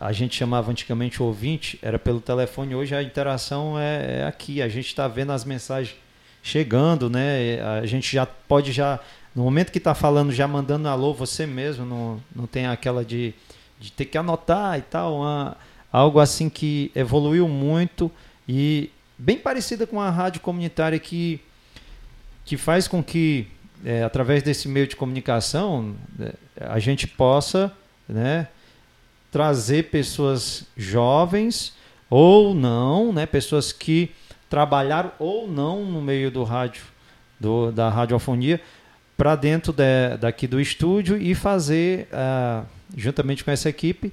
a gente chamava antigamente o ouvinte era pelo telefone hoje a interação é, é aqui. A gente está vendo as mensagens chegando né? A gente já pode já no momento que está falando já mandando alô você mesmo não, não tem aquela de, de ter que anotar e tal uma, algo assim que evoluiu muito e bem parecida com a rádio comunitária que que faz com que é, através desse meio de comunicação, né, a gente possa né, trazer pessoas jovens ou não, né, pessoas que trabalharam ou não no meio do rádio, do, da radiofonia, para dentro de, daqui do estúdio e fazer, uh, juntamente com essa equipe,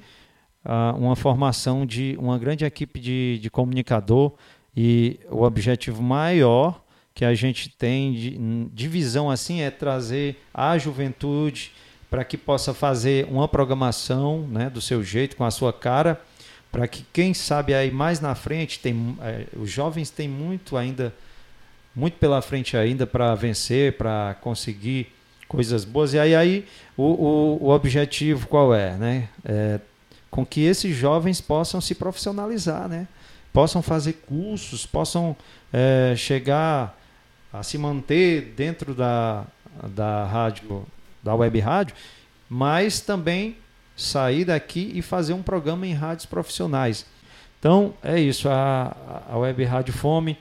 uh, uma formação de uma grande equipe de, de comunicador. E o objetivo maior que a gente tem de, de visão assim é trazer a juventude para que possa fazer uma programação né, do seu jeito, com a sua cara, para que quem sabe aí mais na frente, tem, é, os jovens têm muito ainda, muito pela frente ainda para vencer, para conseguir coisas boas. E aí, aí o, o, o objetivo qual é? Né? É, com que esses jovens possam se profissionalizar, né? possam fazer cursos, possam é, chegar a se manter dentro da, da rádio, da web rádio, mas também sair daqui e fazer um programa em rádios profissionais. Então é isso, a, a web rádio Fome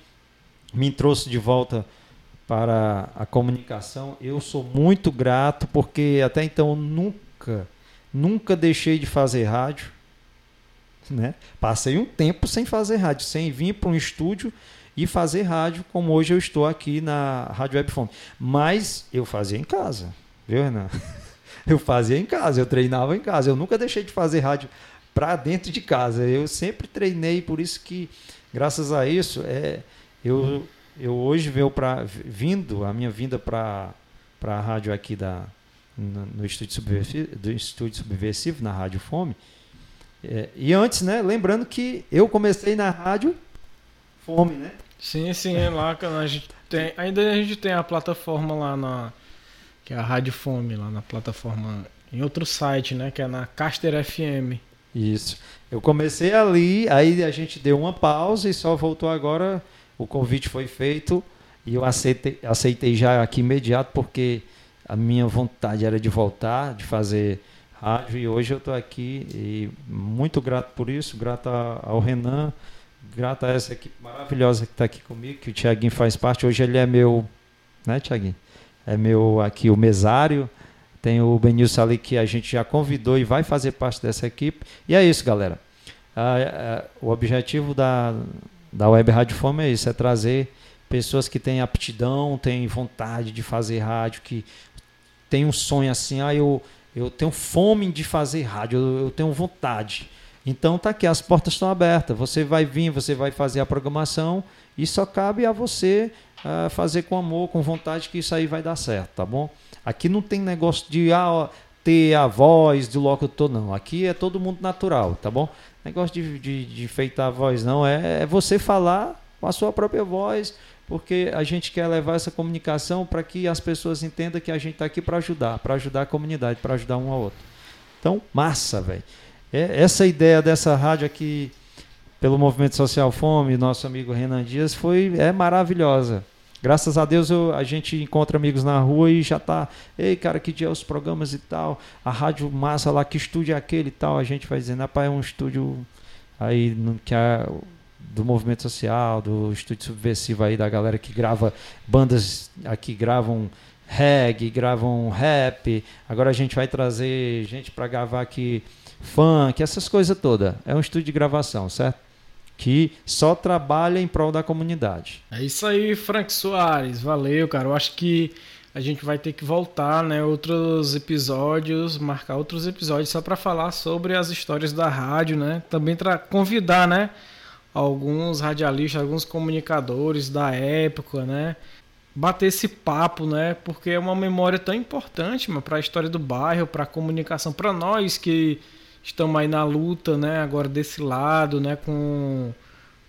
me trouxe de volta para a comunicação. Eu sou muito grato porque até então nunca, nunca deixei de fazer rádio. Né? Passei um tempo sem fazer rádio, sem vir para um estúdio e fazer rádio, como hoje eu estou aqui na Rádio Webfone. Mas eu fazia em casa, viu, Renan? Eu fazia em casa, eu treinava em casa. Eu nunca deixei de fazer rádio para dentro de casa. Eu sempre treinei, por isso que, graças a isso, é, eu, eu hoje venho para vindo, a minha vinda para a rádio aqui da, no, no subversivo, do estúdio subversivo na Rádio Fome. É, e antes, né, lembrando que eu comecei na rádio Fome, né? Sim, sim, é lá a gente tem. Ainda a gente tem a plataforma lá na. Que é a Rádio Fome, lá na plataforma. Em outro site, né? Que é na Caster FM. Isso. Eu comecei ali, aí a gente deu uma pausa e só voltou agora. O convite foi feito e eu aceitei, aceitei já aqui imediato porque a minha vontade era de voltar, de fazer rádio e hoje eu estou aqui e muito grato por isso, grato ao Renan grato a essa equipe maravilhosa que está aqui comigo, que o Tiaguinho faz parte. Hoje ele é meu, né, Tiaguinho? É meu aqui o mesário. Tem o Benilson ali que a gente já convidou e vai fazer parte dessa equipe. E é isso, galera. Ah, o objetivo da, da Web Rádio Fome é isso, é trazer pessoas que têm aptidão, têm vontade de fazer rádio, que tem um sonho assim, ah, eu, eu tenho fome de fazer rádio, eu, eu tenho vontade. Então tá aqui, as portas estão abertas. Você vai vir, você vai fazer a programação e só cabe a você uh, fazer com amor, com vontade que isso aí vai dar certo, tá bom? Aqui não tem negócio de ah, ter a voz do locutor, não. Aqui é todo mundo natural, tá bom? Negócio de, de, de feitar a voz, não. É, é você falar com a sua própria voz, porque a gente quer levar essa comunicação para que as pessoas entendam que a gente está aqui para ajudar, para ajudar a comunidade, para ajudar um ao outro. Então, massa, velho. É, essa ideia dessa rádio aqui, pelo Movimento Social Fome, nosso amigo Renan Dias, foi, é maravilhosa. Graças a Deus eu, a gente encontra amigos na rua e já tá, ei cara, que dia é os programas e tal, a rádio massa lá, que estúdio é aquele e tal, a gente vai dizendo, rapaz, é um estúdio aí que é do movimento social, do estúdio subversivo aí, da galera que grava bandas aqui gravam reggae, gravam rap, agora a gente vai trazer gente para gravar aqui funk, essas coisas todas. É um estúdio de gravação, certo? Que só trabalha em prol da comunidade. É isso aí, Frank Soares. Valeu, cara. Eu acho que a gente vai ter que voltar, né? Outros episódios, marcar outros episódios só para falar sobre as histórias da rádio, né? Também para convidar, né? Alguns radialistas, alguns comunicadores da época, né? Bater esse papo, né? Porque é uma memória tão importante para a história do bairro, para a comunicação, para nós que estamos aí na luta, né, agora desse lado, né, com,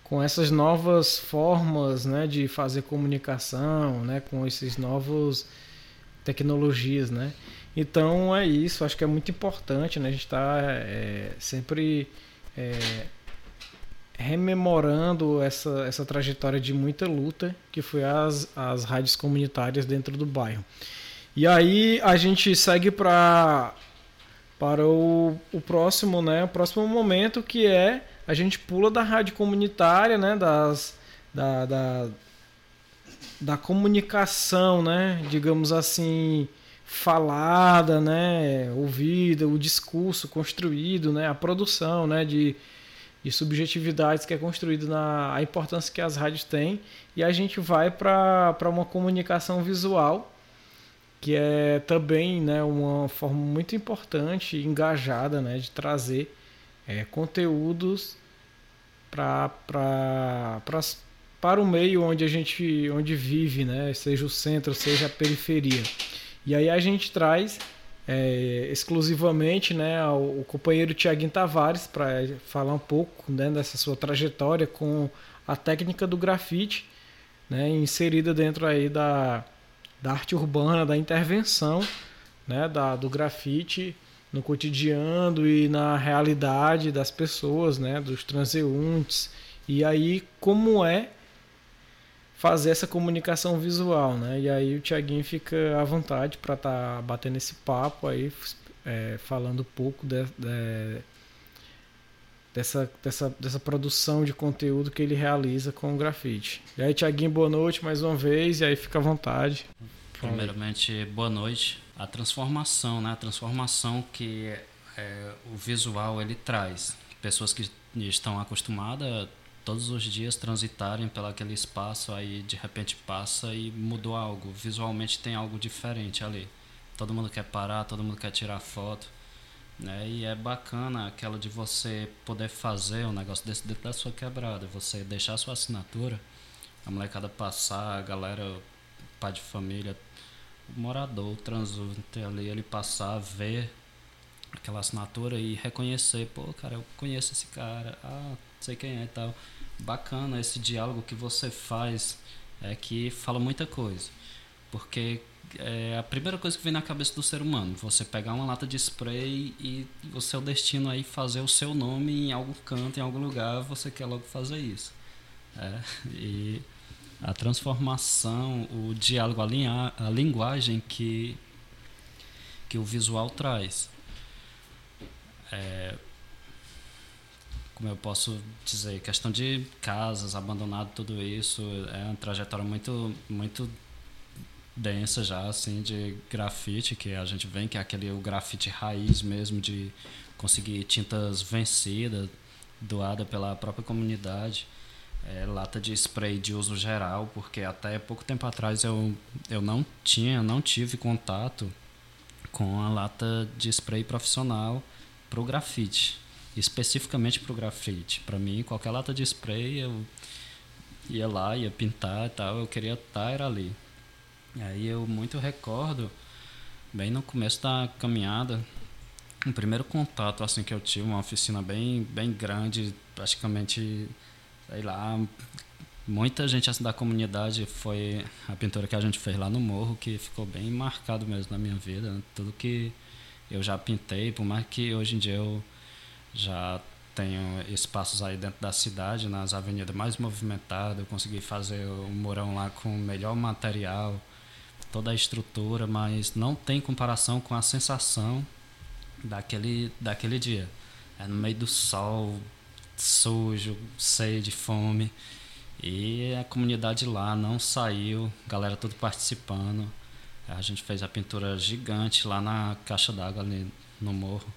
com essas novas formas, né, de fazer comunicação, né, com esses novos tecnologias, né. Então é isso, acho que é muito importante, né, a gente está é, sempre é, rememorando essa, essa trajetória de muita luta que foi as, as rádios comunitárias dentro do bairro. E aí a gente segue para para o, o próximo, né, o próximo momento que é a gente pula da rádio comunitária, né, das, da, da, da comunicação, né, digamos assim, falada, né, ouvida, o discurso construído, né, a produção, né, de, de subjetividades que é construído na a importância que as rádios têm e a gente vai para uma comunicação visual que é também né, uma forma muito importante e engajada né, de trazer é, conteúdos pra, pra, pra, para o meio onde a gente onde vive, né, seja o centro, seja a periferia. E aí a gente traz é, exclusivamente né, o, companheiro Tiaguinho Tavares para falar um pouco né, dessa sua trajetória com a técnica do grafite né, inserida dentro aí da da arte urbana, da intervenção né, da, do grafite no cotidiano e na realidade das pessoas, né, dos transeuntes. E aí, como é fazer essa comunicação visual, né? E aí o Tiaguinho fica à vontade para estar tá batendo esse papo aí, é, falando um pouco de, de, dessa, dessa, dessa produção de conteúdo que ele realiza com o grafite. E aí, Tiaguinho, boa noite mais uma vez, e aí fica à vontade. Primeiramente, boa noite. A transformação, né? A transformação que é, o visual ele traz. Pessoas que estão acostumadas todos os dias transitarem pelo aquele espaço aí de repente passa e mudou algo visualmente tem algo diferente ali todo mundo quer parar todo mundo quer tirar foto né? E é bacana aquela de você poder fazer um negócio desse dentro da sua quebrada, você deixar sua assinatura, a molecada passar, a galera, pai de família, o morador, o transunte ali, ele passar, ver aquela assinatura e reconhecer, pô, cara, eu conheço esse cara, ah, sei quem é e tal. Bacana esse diálogo que você faz, é que fala muita coisa. Porque é a primeira coisa que vem na cabeça do ser humano. Você pegar uma lata de spray e o seu destino aí fazer o seu nome em algum canto, em algum lugar, você quer logo fazer isso. É, e a transformação, o diálogo, a, linha, a linguagem que, que o visual traz. É, como eu posso dizer, questão de casas, abandonado, tudo isso, é uma trajetória muito, muito densa já, assim, de grafite, que a gente vê que é aquele o grafite raiz mesmo, de conseguir tintas vencidas, doada pela própria comunidade. É, lata de spray de uso geral, porque até pouco tempo atrás eu, eu não tinha, não tive contato com a lata de spray profissional para o grafite, especificamente para o grafite. Para mim, qualquer lata de spray eu ia lá, ia pintar e tal, eu queria estar era ali. Aí eu muito recordo, bem no começo da caminhada, o primeiro contato assim que eu tive, uma oficina bem, bem grande, praticamente, sei lá, muita gente assim, da comunidade foi a pintura que a gente fez lá no morro, que ficou bem marcado mesmo na minha vida. Né? Tudo que eu já pintei, por mais que hoje em dia eu já tenho espaços aí dentro da cidade, nas avenidas mais movimentadas, eu consegui fazer o morão lá com o melhor material, toda a estrutura, mas não tem comparação com a sensação daquele, daquele dia. É no meio do sol, sujo, sede, fome. E a comunidade lá não saiu, galera tudo participando. A gente fez a pintura gigante lá na caixa d'água ali no morro.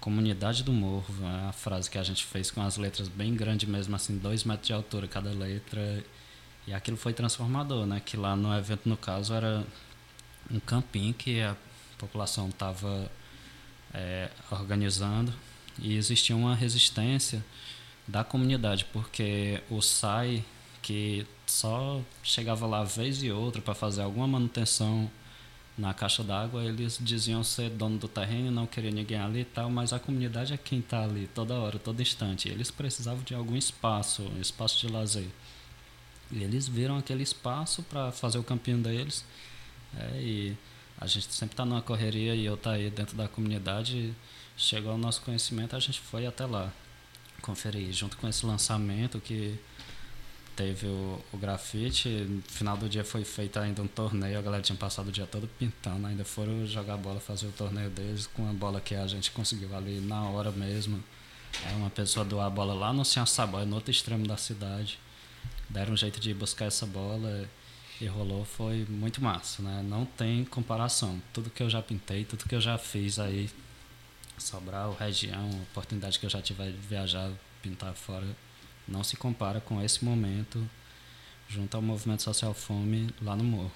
Comunidade do Morro, é a frase que a gente fez com as letras bem grandes mesmo, assim, dois metros de altura cada letra. E aquilo foi transformador, né? Que lá no evento, no caso, era um campinho que a população estava é, organizando e existia uma resistência da comunidade, porque o SAI, que só chegava lá vez e outra para fazer alguma manutenção na caixa d'água, eles diziam ser dono do terreno, não queria ninguém ali e tal, mas a comunidade é quem está ali toda hora, todo instante. Eles precisavam de algum espaço, espaço de lazer. E eles viram aquele espaço para fazer o campinho deles. É, e a gente sempre está numa correria e eu tá aí dentro da comunidade. Chegou ao nosso conhecimento, a gente foi até lá conferir. Junto com esse lançamento que teve o, o grafite, no final do dia foi feito ainda um torneio, a galera tinha passado o dia todo pintando, ainda foram jogar bola, fazer o torneio deles com a bola que a gente conseguiu ali na hora mesmo. É uma pessoa doar a bola lá no Saboia, no outro extremo da cidade. Deram um jeito de buscar essa bola e rolou, foi muito massa, né? Não tem comparação. Tudo que eu já pintei, tudo que eu já fiz aí, Sobral, região, oportunidade que eu já tive de viajar, pintar fora, não se compara com esse momento junto ao movimento social fome lá no morro.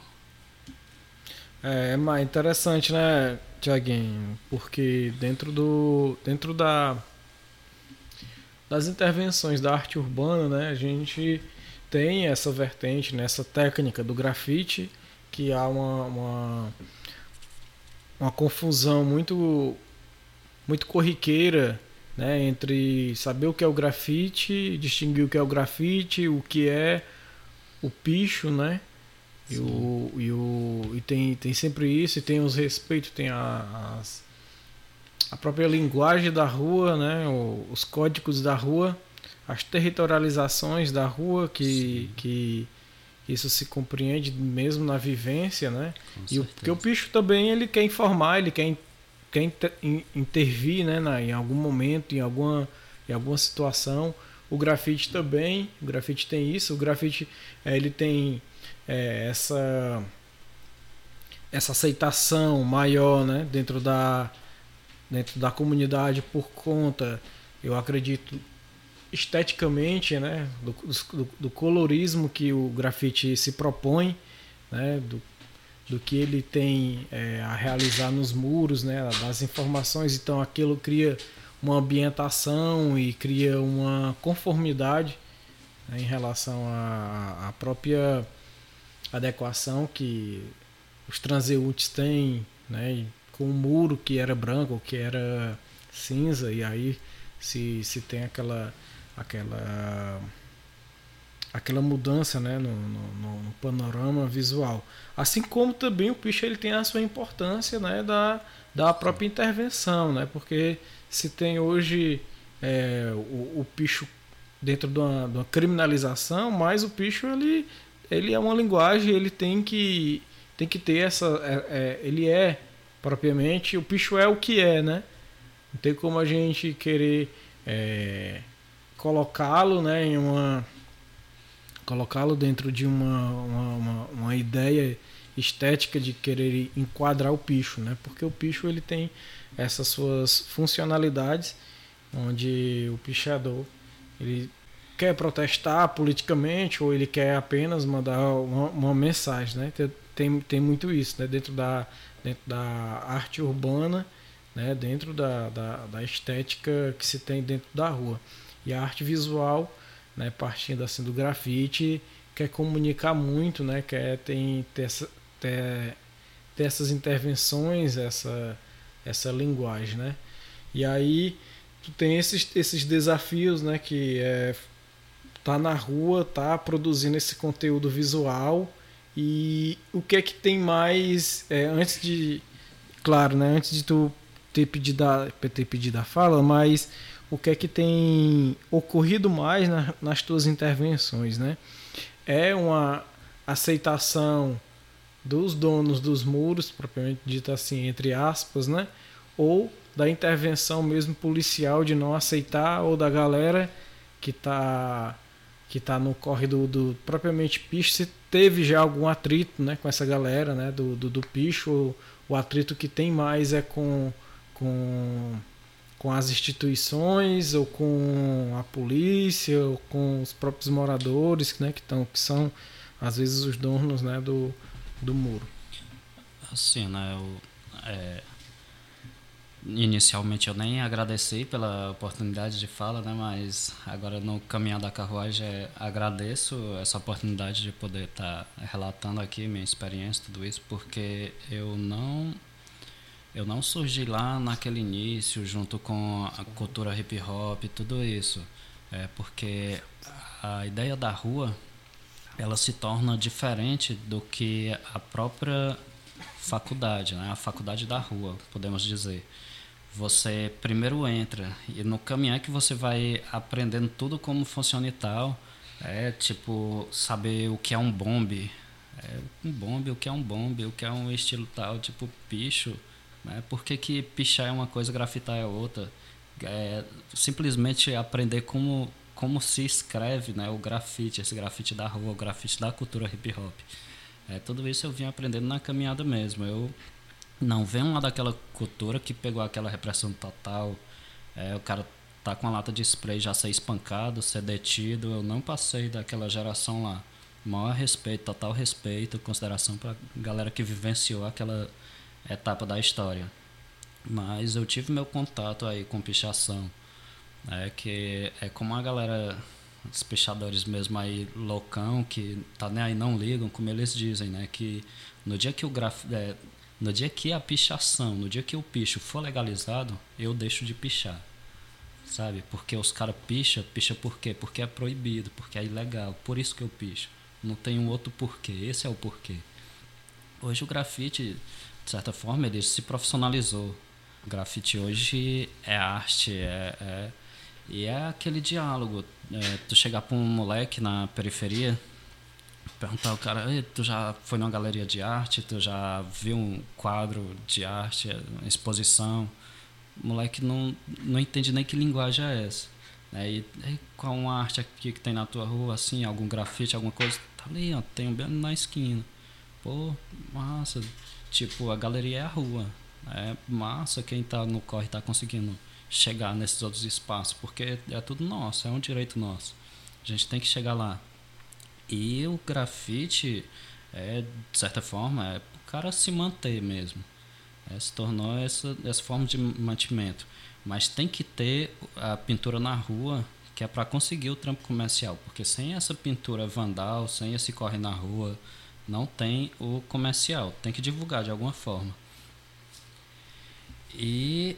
É, é interessante, né, Tiaguinho? Porque dentro do dentro da das intervenções da arte urbana, né, a gente tem essa vertente, nessa né, técnica do grafite, que há uma, uma, uma confusão muito, muito corriqueira né, entre saber o que é o grafite, distinguir o que é o grafite, o que é o picho, né? E, o, e, o, e tem, tem sempre isso, e tem os respeitos, tem a, as, a própria linguagem da rua, né? os códigos da rua as territorializações da rua que, que isso se compreende mesmo na vivência, né? e o, porque o bicho também ele quer informar, ele quer, quer inter, intervir, né? Na, em algum momento, em alguma, em alguma situação. O grafite também, o grafite tem isso. O grafite é, ele tem é, essa essa aceitação maior, né? Dentro da dentro da comunidade por conta, eu acredito esteticamente, né, do, do, do, colorismo que o grafite se propõe, né, do, do que ele tem é, a realizar nos muros, né, das informações. Então aquilo cria uma ambientação e cria uma conformidade né, em relação à, à própria adequação que os transeuntes têm, né, com o muro que era branco, que era cinza, e aí se, se tem aquela aquela aquela mudança né, no, no, no, panorama visual. Assim como também o picho ele tem a sua importância né, da, da própria intervenção, né, porque se tem hoje é, o, o picho dentro de uma, de uma, criminalização, mas o picho ele, ele é uma linguagem, ele tem que, tem que ter essa. É, é, ele é propriamente, o picho é o que é, né? Não tem como a gente querer. É, colocá-lo né, em uma colocá-lo dentro de uma, uma, uma, ideia estética de querer enquadrar o picho, né? Porque o picho ele tem essas suas funcionalidades, onde o pichador ele quer protestar politicamente ou ele quer apenas mandar uma, uma mensagem, né? Tem, tem muito isso, né? Dentro da, dentro da arte urbana, né, dentro da, da, da, estética que se tem dentro da rua. E a arte visual, né, partindo assim do grafite, quer comunicar muito, né, quer tem, ter, ter, ter essas intervenções, essa, essa linguagem. Né? E aí tu tem esses, esses desafios né, que é tá na rua, tá produzindo esse conteúdo visual e o que é que tem mais é, antes de claro né antes de tu ter pedido a, ter pedido a fala mas o que é que tem ocorrido mais na, nas tuas intervenções né? É uma aceitação dos donos dos muros propriamente dito assim entre aspas né? Ou da intervenção mesmo policial de não aceitar ou da galera que está que está no corre do, propriamente picho, se teve já algum atrito né, com essa galera né, do, do, do picho, o, o atrito que tem mais é com, com, com as instituições, ou com a polícia, ou com os próprios moradores né, que, tão, que são às vezes os donos né, do, do muro. Assim, né? Eu, é, Inicialmente eu nem agradeci pela oportunidade de fala, né? Mas agora no caminhar da carruagem agradeço essa oportunidade de poder estar tá relatando aqui minha experiência, tudo isso, porque eu não eu não surgi lá naquele início junto com a cultura hip hop, tudo isso. É porque a ideia da rua ela se torna diferente do que a própria faculdade, né? A faculdade da rua, podemos dizer você primeiro entra e no caminhar que você vai aprendendo tudo como funciona e tal. É tipo saber o que é um bombe. É, um bombe, o que é um bombe, o que é um estilo tal, tipo picho. Né? Por que, que pichar é uma coisa, grafitar é outra? É, simplesmente aprender como, como se escreve né? o grafite, esse grafite da rua, o grafite da cultura hip hop. É, tudo isso eu vim aprendendo na caminhada mesmo. Eu não vem lá daquela cultura que pegou aquela repressão total. É, o cara tá com a lata de spray já ser espancado, ser detido. Eu não passei daquela geração lá. Maior respeito, total respeito, consideração para galera que vivenciou aquela etapa da história. Mas eu tive meu contato aí com pichação. É que é como a galera, os pichadores mesmo aí loucão, que tá nem aí não ligam, como eles dizem, né? Que no dia que o graf... É, no dia que a pichação, no dia que o picho for legalizado, eu deixo de pichar. Sabe? Porque os caras picham, picha por quê? Porque é proibido, porque é ilegal. Por isso que eu picho. Não tem um outro porquê. Esse é o porquê. Hoje o grafite, de certa forma, ele se profissionalizou. O grafite hoje é arte, é, é e é aquele diálogo. É, tu chegar para um moleque na periferia perguntar ao cara, tu já foi numa galeria de arte, tu já viu um quadro de arte, uma exposição? O moleque não, não entende nem que linguagem é essa. Né? E, e qual uma arte aqui que tem na tua rua, assim, algum grafite, alguma coisa? Tá ali, ó, tem um bem na esquina. Pô, massa. Tipo, a galeria é a rua. É massa quem tá no corre tá conseguindo chegar nesses outros espaços, porque é tudo nosso, é um direito nosso. A gente tem que chegar lá. E o grafite, é, de certa forma, é o cara se manter mesmo. É, se tornou essa, essa forma de mantimento. Mas tem que ter a pintura na rua, que é para conseguir o trampo comercial. Porque sem essa pintura vandal, sem esse corre na rua, não tem o comercial. Tem que divulgar de alguma forma. E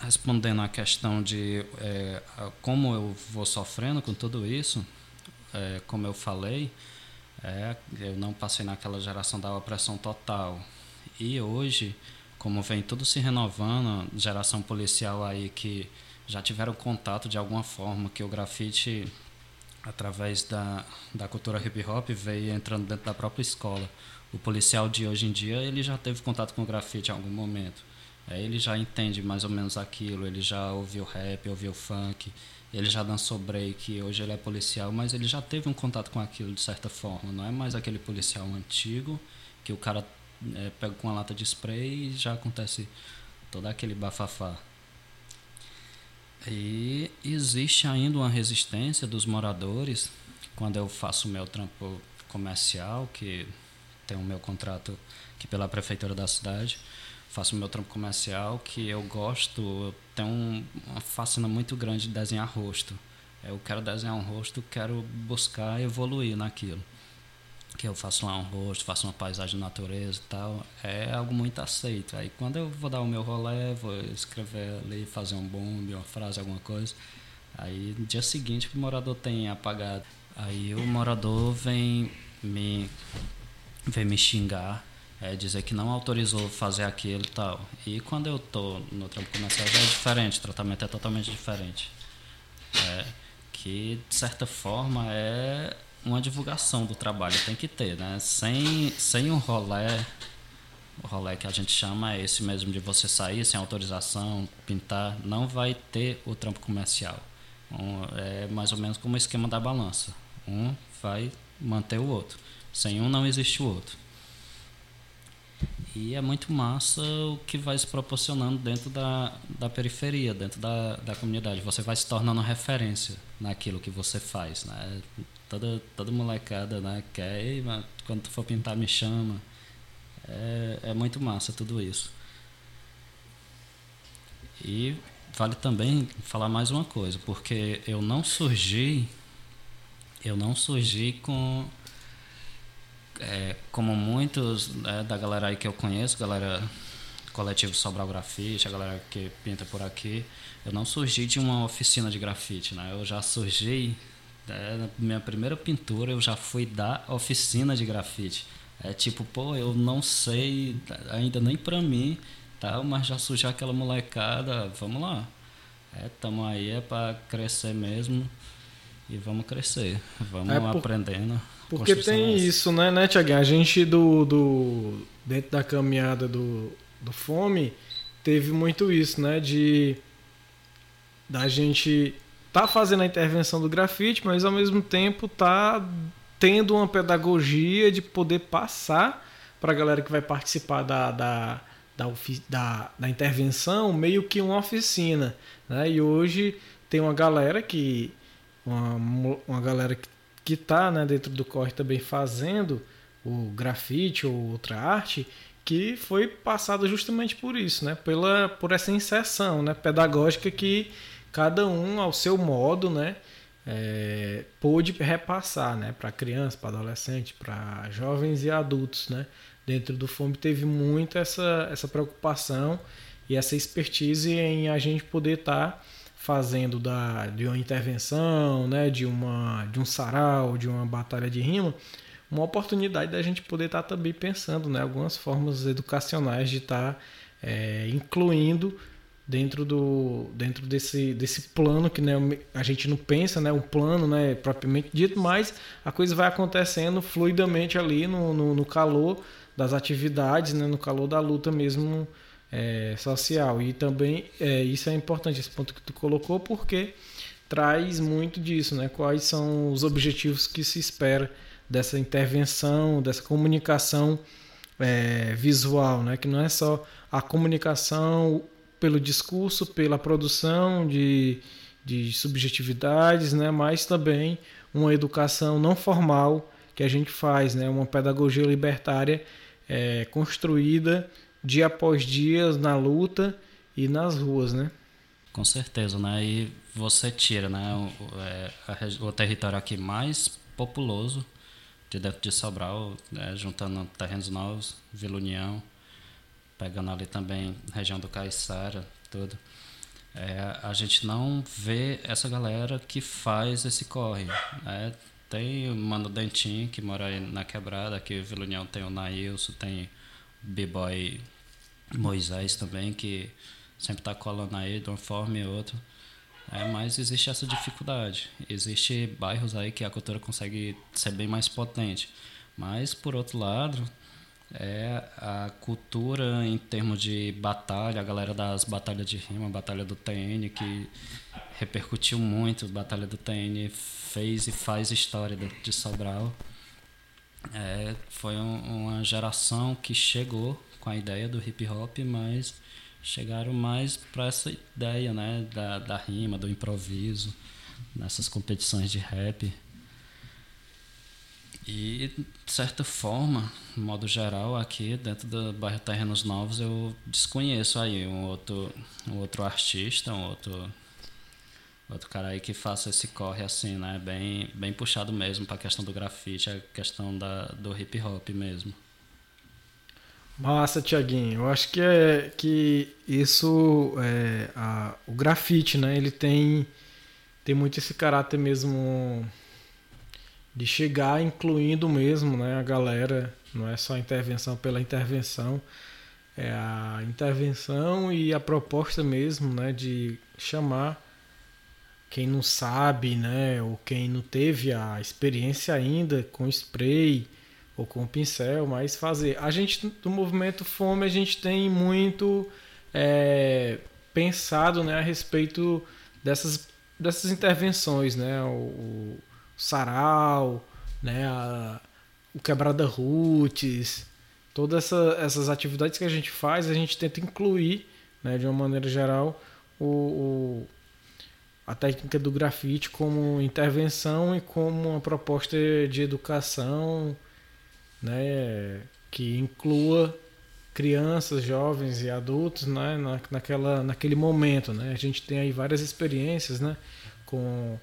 respondendo à questão de é, como eu vou sofrendo com tudo isso, é, como eu falei, é, eu não passei naquela geração da opressão total. E hoje, como vem tudo se renovando, geração policial aí que já tiveram contato de alguma forma, que o grafite, através da, da cultura hip hop, veio entrando dentro da própria escola. O policial de hoje em dia, ele já teve contato com o grafite em algum momento. É, ele já entende mais ou menos aquilo, ele já ouviu rap, ouviu funk, ele já dançou break, hoje ele é policial, mas ele já teve um contato com aquilo de certa forma. Não é mais aquele policial antigo que o cara é, pega com uma lata de spray e já acontece todo aquele bafafá. E existe ainda uma resistência dos moradores quando eu faço meu trampo comercial, que tenho o meu contrato aqui pela prefeitura da cidade. Faço o meu trampo comercial, que eu gosto, eu tenho uma fascina muito grande de desenhar rosto. Eu quero desenhar um rosto, quero buscar evoluir naquilo. Que eu faço lá um rosto, faço uma paisagem de natureza e tal, é algo muito aceito. Aí quando eu vou dar o meu rolê, vou escrever ali, fazer um bombe, uma frase, alguma coisa, aí no dia seguinte o morador tem apagado. Aí o morador vem me, vem me xingar, é, dizer que não autorizou fazer aquilo e tal. E quando eu tô no trampo comercial já é diferente, o tratamento é totalmente diferente. É, que de certa forma é uma divulgação do trabalho, tem que ter, né? Sem, sem um rolé, o rolé que a gente chama é esse mesmo de você sair sem autorização, pintar, não vai ter o trampo comercial. Um, é mais ou menos como o esquema da balança. Um vai manter o outro. Sem um não existe o outro. E é muito massa o que vai se proporcionando dentro da, da periferia, dentro da, da comunidade. Você vai se tornando referência naquilo que você faz. Né? Toda, toda molecada né, quer, quando tu for pintar, me chama. É, é muito massa tudo isso. E vale também falar mais uma coisa, porque eu não surgi, eu não surgi com é, como muitos né, da galera aí que eu conheço, galera coletivo Sobral Grafite, a galera que pinta por aqui, eu não surgi de uma oficina de grafite, né? Eu já surgi, né, na minha primeira pintura eu já fui da oficina de grafite. É tipo, pô, eu não sei ainda nem pra mim, tal, mas já surgiu aquela molecada, vamos lá. É, tamo aí é para crescer mesmo e vamos crescer, vamos é por... aprendendo. Porque tem isso, né, né, Tiaguinho? A gente do, do. Dentro da caminhada do, do Fome, teve muito isso, né? De. Da gente tá fazendo a intervenção do grafite, mas ao mesmo tempo tá tendo uma pedagogia de poder passar para a galera que vai participar da, da, da, da, da, intervenção meio que uma oficina. Né? E hoje tem uma galera que. Uma, uma galera que está né, dentro do corre também fazendo o grafite ou outra arte, que foi passada justamente por isso, né, pela, por essa inserção né, pedagógica que cada um, ao seu modo, né, é, pôde repassar né, para crianças, para adolescentes, para jovens e adultos. Né. Dentro do FOMB teve muito essa, essa preocupação e essa expertise em a gente poder estar. Tá fazendo da, de uma intervenção, né, de, uma, de um sarau, de uma batalha de rima, uma oportunidade da gente poder estar tá também pensando né, algumas formas educacionais de estar tá, é, incluindo dentro do dentro desse, desse plano que né, a gente não pensa né um plano né propriamente dito mas a coisa vai acontecendo fluidamente ali no, no, no calor das atividades né no calor da luta mesmo é, social. E também é, isso é importante, esse ponto que tu colocou, porque traz muito disso, né? Quais são os objetivos que se espera dessa intervenção, dessa comunicação é, visual, né? Que não é só a comunicação pelo discurso, pela produção de, de subjetividades, né? Mas também uma educação não formal que a gente faz, né? Uma pedagogia libertária é, construída dia após dia na luta e nas ruas, né? Com certeza, né? E você tira, né? O, é, o território aqui mais populoso de dentro de Sobral, né? juntando terrenos novos, Vila União, pegando ali também região do Caiçara, tudo. É, a gente não vê essa galera que faz esse corre. Né? Tem o Mano Dentinho, que mora aí na quebrada, aqui em Vila União tem o Nailson, tem B-Boy Moisés também, que sempre está colando aí de uma forma e outra. É, mas existe essa dificuldade. Existe bairros aí que a cultura consegue ser bem mais potente. Mas, por outro lado, é a cultura em termos de batalha, a galera das batalhas de rima, batalha do TN, que repercutiu muito, batalha do TN fez e faz história de Sobral. É, foi um, uma geração que chegou com a ideia do hip hop, mas chegaram mais para essa ideia né, da, da rima, do improviso, nessas competições de rap. E, de certa forma, de modo geral, aqui dentro do bairro Terrenos Novos, eu desconheço aí um outro, um outro artista, um outro, outro cara aí que faça esse corre assim, né? Bem, bem puxado mesmo para a questão do grafite, a questão da, do hip hop mesmo. Massa, Tiaguinho. Eu acho que é que isso, é, a, o grafite, né? Ele tem, tem muito esse caráter mesmo de chegar incluindo mesmo né, a galera, não é só intervenção pela intervenção, é a intervenção e a proposta mesmo né, de chamar quem não sabe, né, ou quem não teve a experiência ainda com spray ou com pincel, mas fazer. A gente do movimento Fome a gente tem muito é, pensado né, a respeito dessas, dessas intervenções, né, o, sarau, né, a, o quebrada roots, todas essa, essas atividades que a gente faz, a gente tenta incluir, né, de uma maneira geral, o, o, a técnica do grafite como intervenção e como uma proposta de educação, né, que inclua crianças, jovens e adultos, né, na, naquela, naquele momento, né. A gente tem aí várias experiências, né, com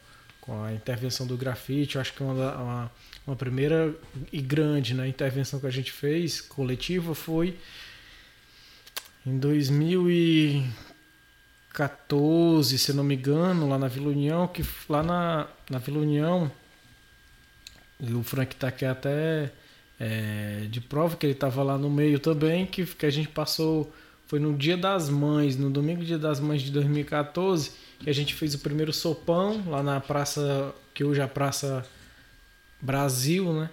com a intervenção do grafite. Eu acho que uma, uma, uma primeira e grande né, intervenção que a gente fez, coletiva, foi em 2014, se não me engano, lá na Vila União, que lá na, na Vila União, o Frank está aqui até é, de prova que ele estava lá no meio também, que, que a gente passou, foi no Dia das Mães, no domingo Dia das Mães de 2014, que a gente fez o primeiro sopão lá na praça, que hoje é a Praça Brasil, né?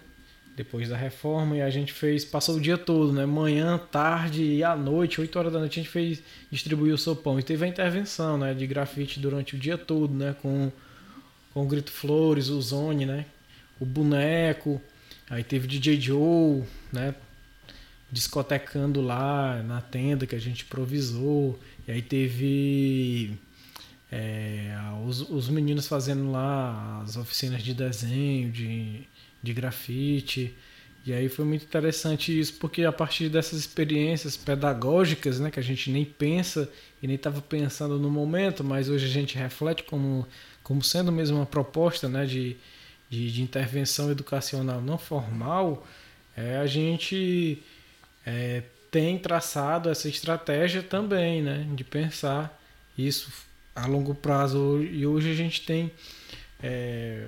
Depois da reforma, e a gente fez, passou o dia todo, né? Manhã, tarde e à noite, 8 horas da noite, a gente fez, distribuiu o sopão. E teve a intervenção, né? De grafite durante o dia todo, né? Com, com o Grito Flores, o Zone, né? O boneco, aí teve DJ Joe, né? Discotecando lá na tenda que a gente improvisou. E aí teve é, os, os meninos fazendo lá as oficinas de desenho, de, de grafite. E aí foi muito interessante isso, porque a partir dessas experiências pedagógicas, né, que a gente nem pensa e nem estava pensando no momento, mas hoje a gente reflete como, como sendo mesmo uma proposta né, de, de, de intervenção educacional não formal, é, a gente é, tem traçado essa estratégia também, né, de pensar isso a longo prazo. E hoje a gente tem é,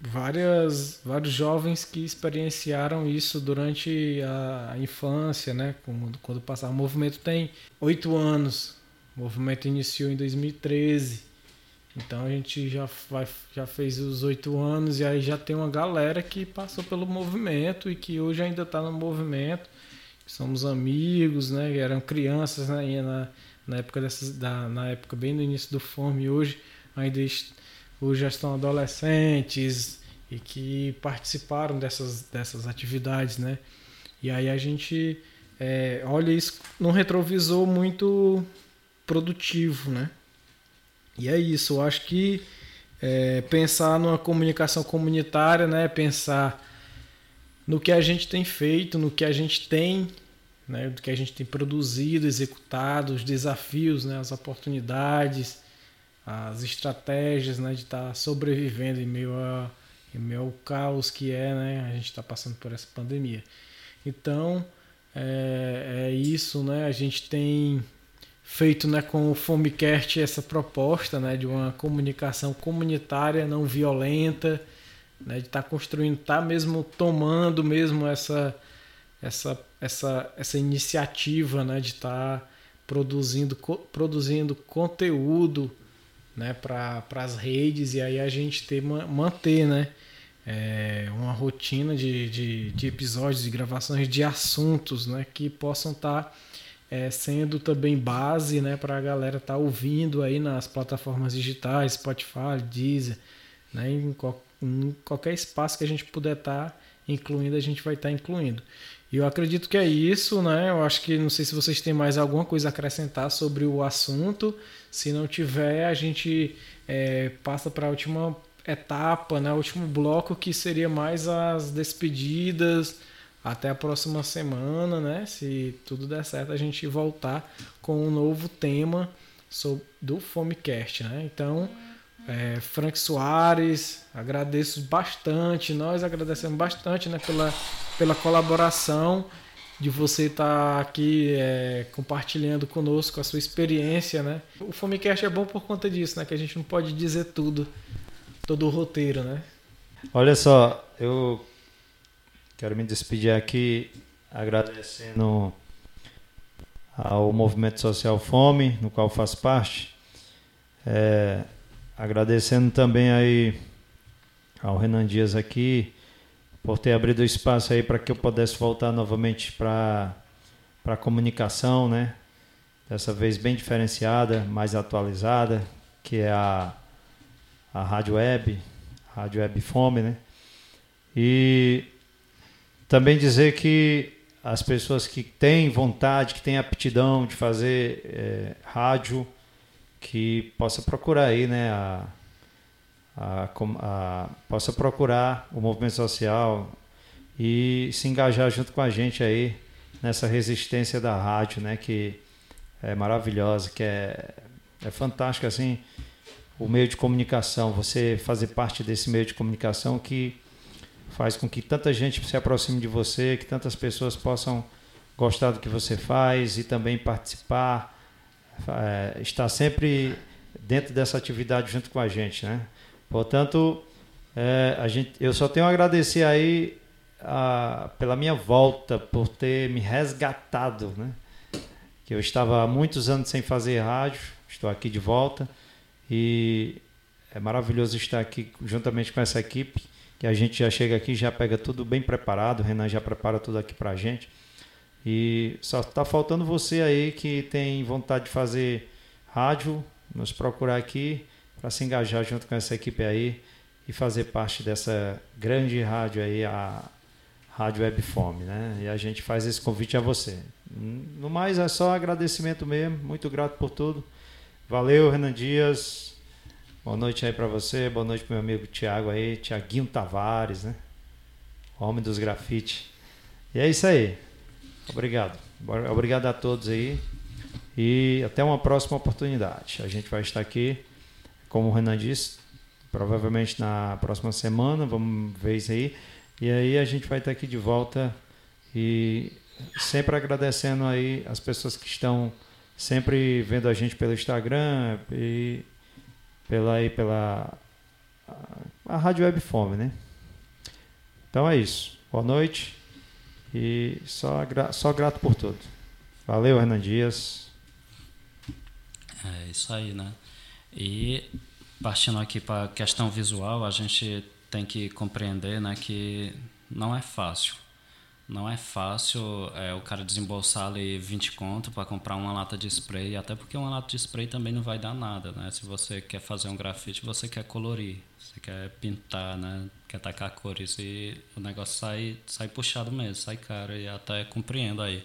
várias, vários jovens que experienciaram isso durante a, infância, né? Quando, quando. O movimento tem oito anos. O movimento iniciou em 2013. Então a gente já, vai, já fez os oito anos e aí já tem uma galera que passou pelo movimento e que hoje ainda está no movimento. Somos amigos, né? Eram crianças né? na, na época dessas, da, na época bem no início do Fome, hoje ainda hoje já estão adolescentes e que participaram dessas, dessas atividades, né? E aí a gente é, olha isso num retrovisor muito produtivo, né? E é isso, eu acho que é, pensar numa comunicação comunitária, né? Pensar no que a gente tem feito, no que a gente tem né, do que a gente tem produzido, executado, os desafios, né, as oportunidades, as estratégias né, de estar tá sobrevivendo em meio, a, em meio ao caos que é, né, a gente está passando por essa pandemia. Então, é, é, isso, né, a gente tem feito né, com o Fomecast essa proposta né, de uma comunicação comunitária não violenta, né, de estar tá construindo, estar tá mesmo tomando mesmo essa essa, essa, essa iniciativa né, de estar tá produzindo, co produzindo conteúdo né, para as redes e aí a gente ter, manter né, é, uma rotina de, de, de, episódios, de gravações de assuntos né, que possam estar tá, é, sendo também base né, para a galera estar tá ouvindo aí nas plataformas digitais, Spotify, Deezer, né, em, qual, em qualquer espaço que a gente puder estar tá incluindo, a gente vai estar tá incluindo. Eu acredito que é isso, né? Eu acho que não sei se vocês têm mais alguma coisa a acrescentar sobre o assunto. Se não tiver, a gente é, passa para a última etapa, né, o último bloco que seria mais as despedidas até a próxima semana, né? Se tudo der certo, a gente voltar com um novo tema do Fomecast, né? Então, é, Frank Soares, agradeço bastante, nós agradecemos bastante né, pela, pela colaboração de você estar aqui é, compartilhando conosco a sua experiência, né? O Fomecast é bom por conta disso, né? Que a gente não pode dizer tudo, todo o roteiro, né? Olha só, eu quero me despedir aqui agradecendo ao Movimento Social Fome, no qual faço parte. É, agradecendo também aí ao Renan Dias aqui por ter abrido espaço aí para que eu pudesse voltar novamente para a comunicação, né? Dessa vez bem diferenciada, mais atualizada, que é a, a Rádio Web, Rádio Web Fome, né? E também dizer que as pessoas que têm vontade, que têm aptidão de fazer é, rádio, que possa procurar aí, né, a, a, a, possa procurar o movimento social e se engajar junto com a gente aí nessa resistência da rádio, né, que é maravilhosa, que é, é fantástico assim o meio de comunicação, você fazer parte desse meio de comunicação que faz com que tanta gente se aproxime de você, que tantas pessoas possam gostar do que você faz e também participar, é, estar sempre dentro dessa atividade junto com a gente, né? Portanto, é, a gente, eu só tenho a agradecer aí a, pela minha volta, por ter me resgatado, né? Que eu estava há muitos anos sem fazer rádio, estou aqui de volta e é maravilhoso estar aqui juntamente com essa equipe, que a gente já chega aqui, já pega tudo bem preparado, o Renan já prepara tudo aqui para a gente. E só está faltando você aí que tem vontade de fazer rádio, nos procurar aqui para se engajar junto com essa equipe aí e fazer parte dessa grande rádio aí, a Rádio Web Fome, né? E a gente faz esse convite a você. No mais, é só agradecimento mesmo, muito grato por tudo. Valeu, Renan Dias. Boa noite aí para você, boa noite pro meu amigo Tiago aí, Tiaguinho Tavares, né? Homem dos grafite. E é isso aí. Obrigado. Obrigado a todos aí. E até uma próxima oportunidade. A gente vai estar aqui como o Renan disse, provavelmente na próxima semana, vamos ver isso aí. E aí a gente vai estar aqui de volta e sempre agradecendo aí as pessoas que estão sempre vendo a gente pelo Instagram e pela aí pela a, Rádio Web Fome, né? Então é isso. Boa noite e só, só grato por tudo. Valeu, Renan Dias. É isso aí, né? E partindo aqui para a questão visual, a gente tem que compreender né, que não é fácil. Não é fácil é, o cara desembolsar ali 20 conto para comprar uma lata de spray, até porque uma lata de spray também não vai dar nada, né? Se você quer fazer um grafite, você quer colorir, você quer pintar, né? Quer tacar cores e o negócio sai, sai puxado mesmo, sai caro e até compreendo aí.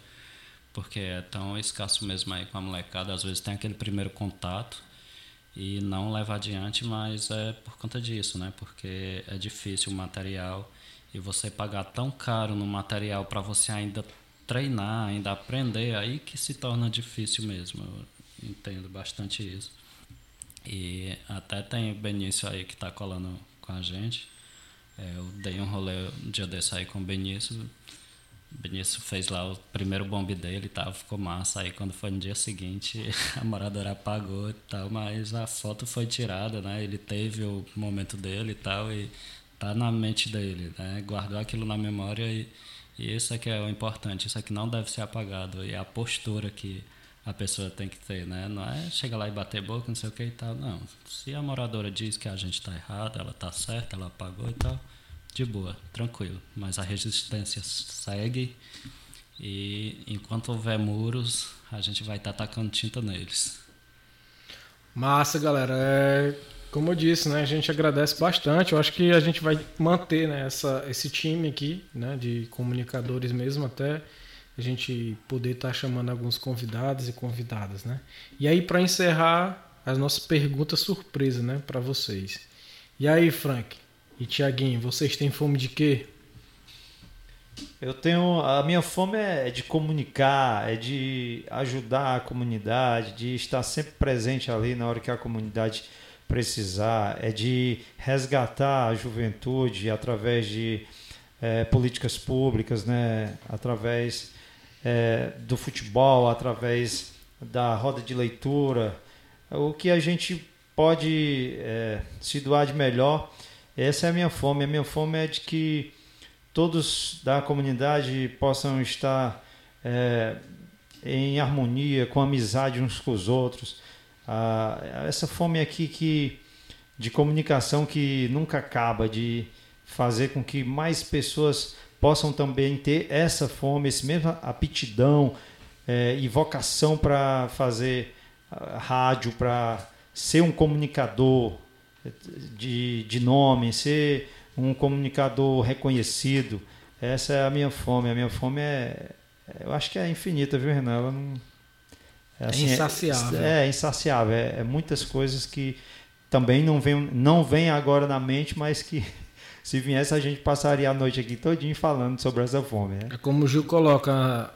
Porque é tão escasso mesmo aí com a molecada, às vezes tem aquele primeiro contato e não leva adiante, mas é por conta disso, né? Porque é difícil o material e você pagar tão caro no material para você ainda treinar, ainda aprender, aí que se torna difícil mesmo. Eu entendo bastante isso. E até tem o Benício aí que está colando com a gente. É, eu dei um rolê um dia desse aí com o Benício. Benício fez lá o primeiro bombe dele e tal, ficou massa. Aí quando foi no dia seguinte, a moradora apagou e tal, mas a foto foi tirada, né? Ele teve o momento dele e tal, e tá na mente dele, né? Guardou aquilo na memória e, e isso é que é o importante, isso é que não deve ser apagado. E a postura que a pessoa tem que ter, né? Não é chegar lá e bater boca, não sei o que e tal, não. Se a moradora diz que a gente tá errado, ela tá certa, ela apagou e tal de boa, tranquilo. Mas a resistência segue e enquanto houver muros, a gente vai estar tá tacando tinta neles. Massa, galera. É, como eu disse, né, a gente agradece bastante. Eu acho que a gente vai manter né, essa, esse time aqui, né, de comunicadores mesmo, até a gente poder estar tá chamando alguns convidados e convidadas, né? E aí para encerrar as nossas perguntas surpresa, né, para vocês. E aí, Frank e Tiaguinho, vocês têm fome de quê? Eu tenho. A minha fome é de comunicar, é de ajudar a comunidade, de estar sempre presente ali na hora que a comunidade precisar, é de resgatar a juventude através de é, políticas públicas, né? através é, do futebol, através da roda de leitura. O que a gente pode é, se doar de melhor, essa é a minha fome. A minha fome é de que todos da comunidade possam estar é, em harmonia, com amizade uns com os outros. Ah, essa fome aqui que de comunicação que nunca acaba, de fazer com que mais pessoas possam também ter essa fome, esse mesma aptidão é, e vocação para fazer rádio, para ser um comunicador de, de nome, ser um comunicador reconhecido. Essa é a minha fome. A minha fome é. Eu acho que é infinita, viu, Renan? Ela não. É, assim, é insaciável. É, é insaciável. É, é, muitas coisas que também não vem, não vem agora na mente, mas que se viesse a gente passaria a noite aqui todinho falando sobre essa fome. Né? É como o Gil coloca.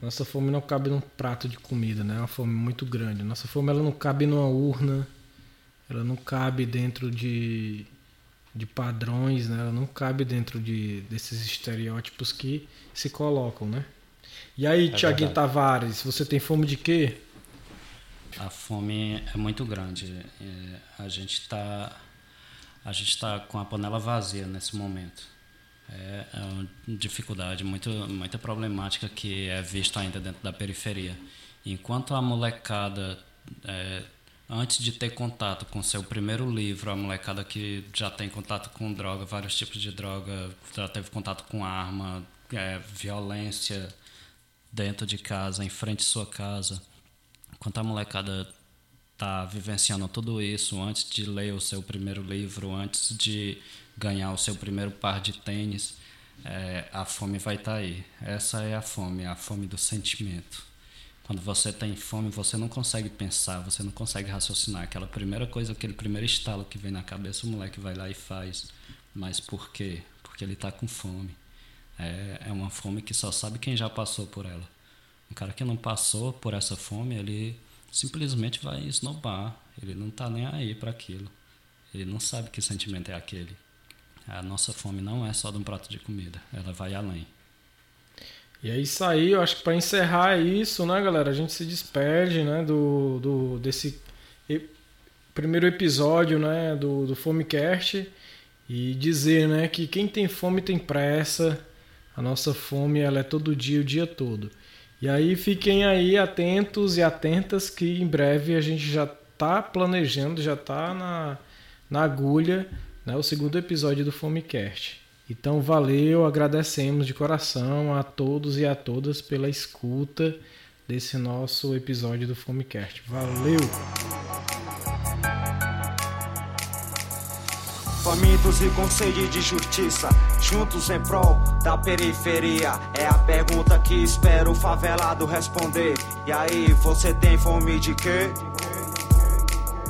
Nossa fome não cabe num prato de comida, né? É uma fome muito grande. Nossa fome ela não cabe numa urna, ela não cabe dentro de de padrões, né? Ela não cabe dentro de, desses estereótipos que se colocam, né? E aí, é Tiaguinho Tavares, você tem fome de quê? A fome é muito grande. É, a gente está a gente está com a panela vazia nesse momento. É, é uma dificuldade muito muita problemática que é vista ainda dentro da periferia. Enquanto a molecada é, antes de ter contato com seu primeiro livro, a molecada que já tem contato com droga, vários tipos de droga, já teve contato com arma, é, violência dentro de casa, em frente à sua casa. Enquanto a molecada tá vivenciando tudo isso antes de ler o seu primeiro livro, antes de ganhar o seu primeiro par de tênis, é, a fome vai estar tá aí. Essa é a fome, a fome do sentimento. Quando você tem fome, você não consegue pensar, você não consegue raciocinar. Aquela primeira coisa, aquele primeiro estalo que vem na cabeça, o moleque vai lá e faz. Mas por quê? Porque ele está com fome. É, é uma fome que só sabe quem já passou por ela. Um cara que não passou por essa fome, ele simplesmente vai esnobar. Ele não está nem aí para aquilo. Ele não sabe que sentimento é aquele. A nossa fome não é só de um prato de comida, ela vai além. E é isso aí, eu acho que para encerrar isso, né, galera, a gente se despede, né, do, do desse primeiro episódio, né, do, do Fomecast e dizer, né, que quem tem fome tem pressa. A nossa fome ela é todo dia, o dia todo. E aí fiquem aí atentos e atentas que em breve a gente já está planejando, já está na, na agulha, né, o segundo episódio do Fomecast. Então, valeu, agradecemos de coração a todos e a todas pela escuta desse nosso episódio do Fomecast. Valeu! Famintos e com sede de justiça, juntos em prol da periferia. É a pergunta que espero o favelado responder. E aí, você tem fome de quê?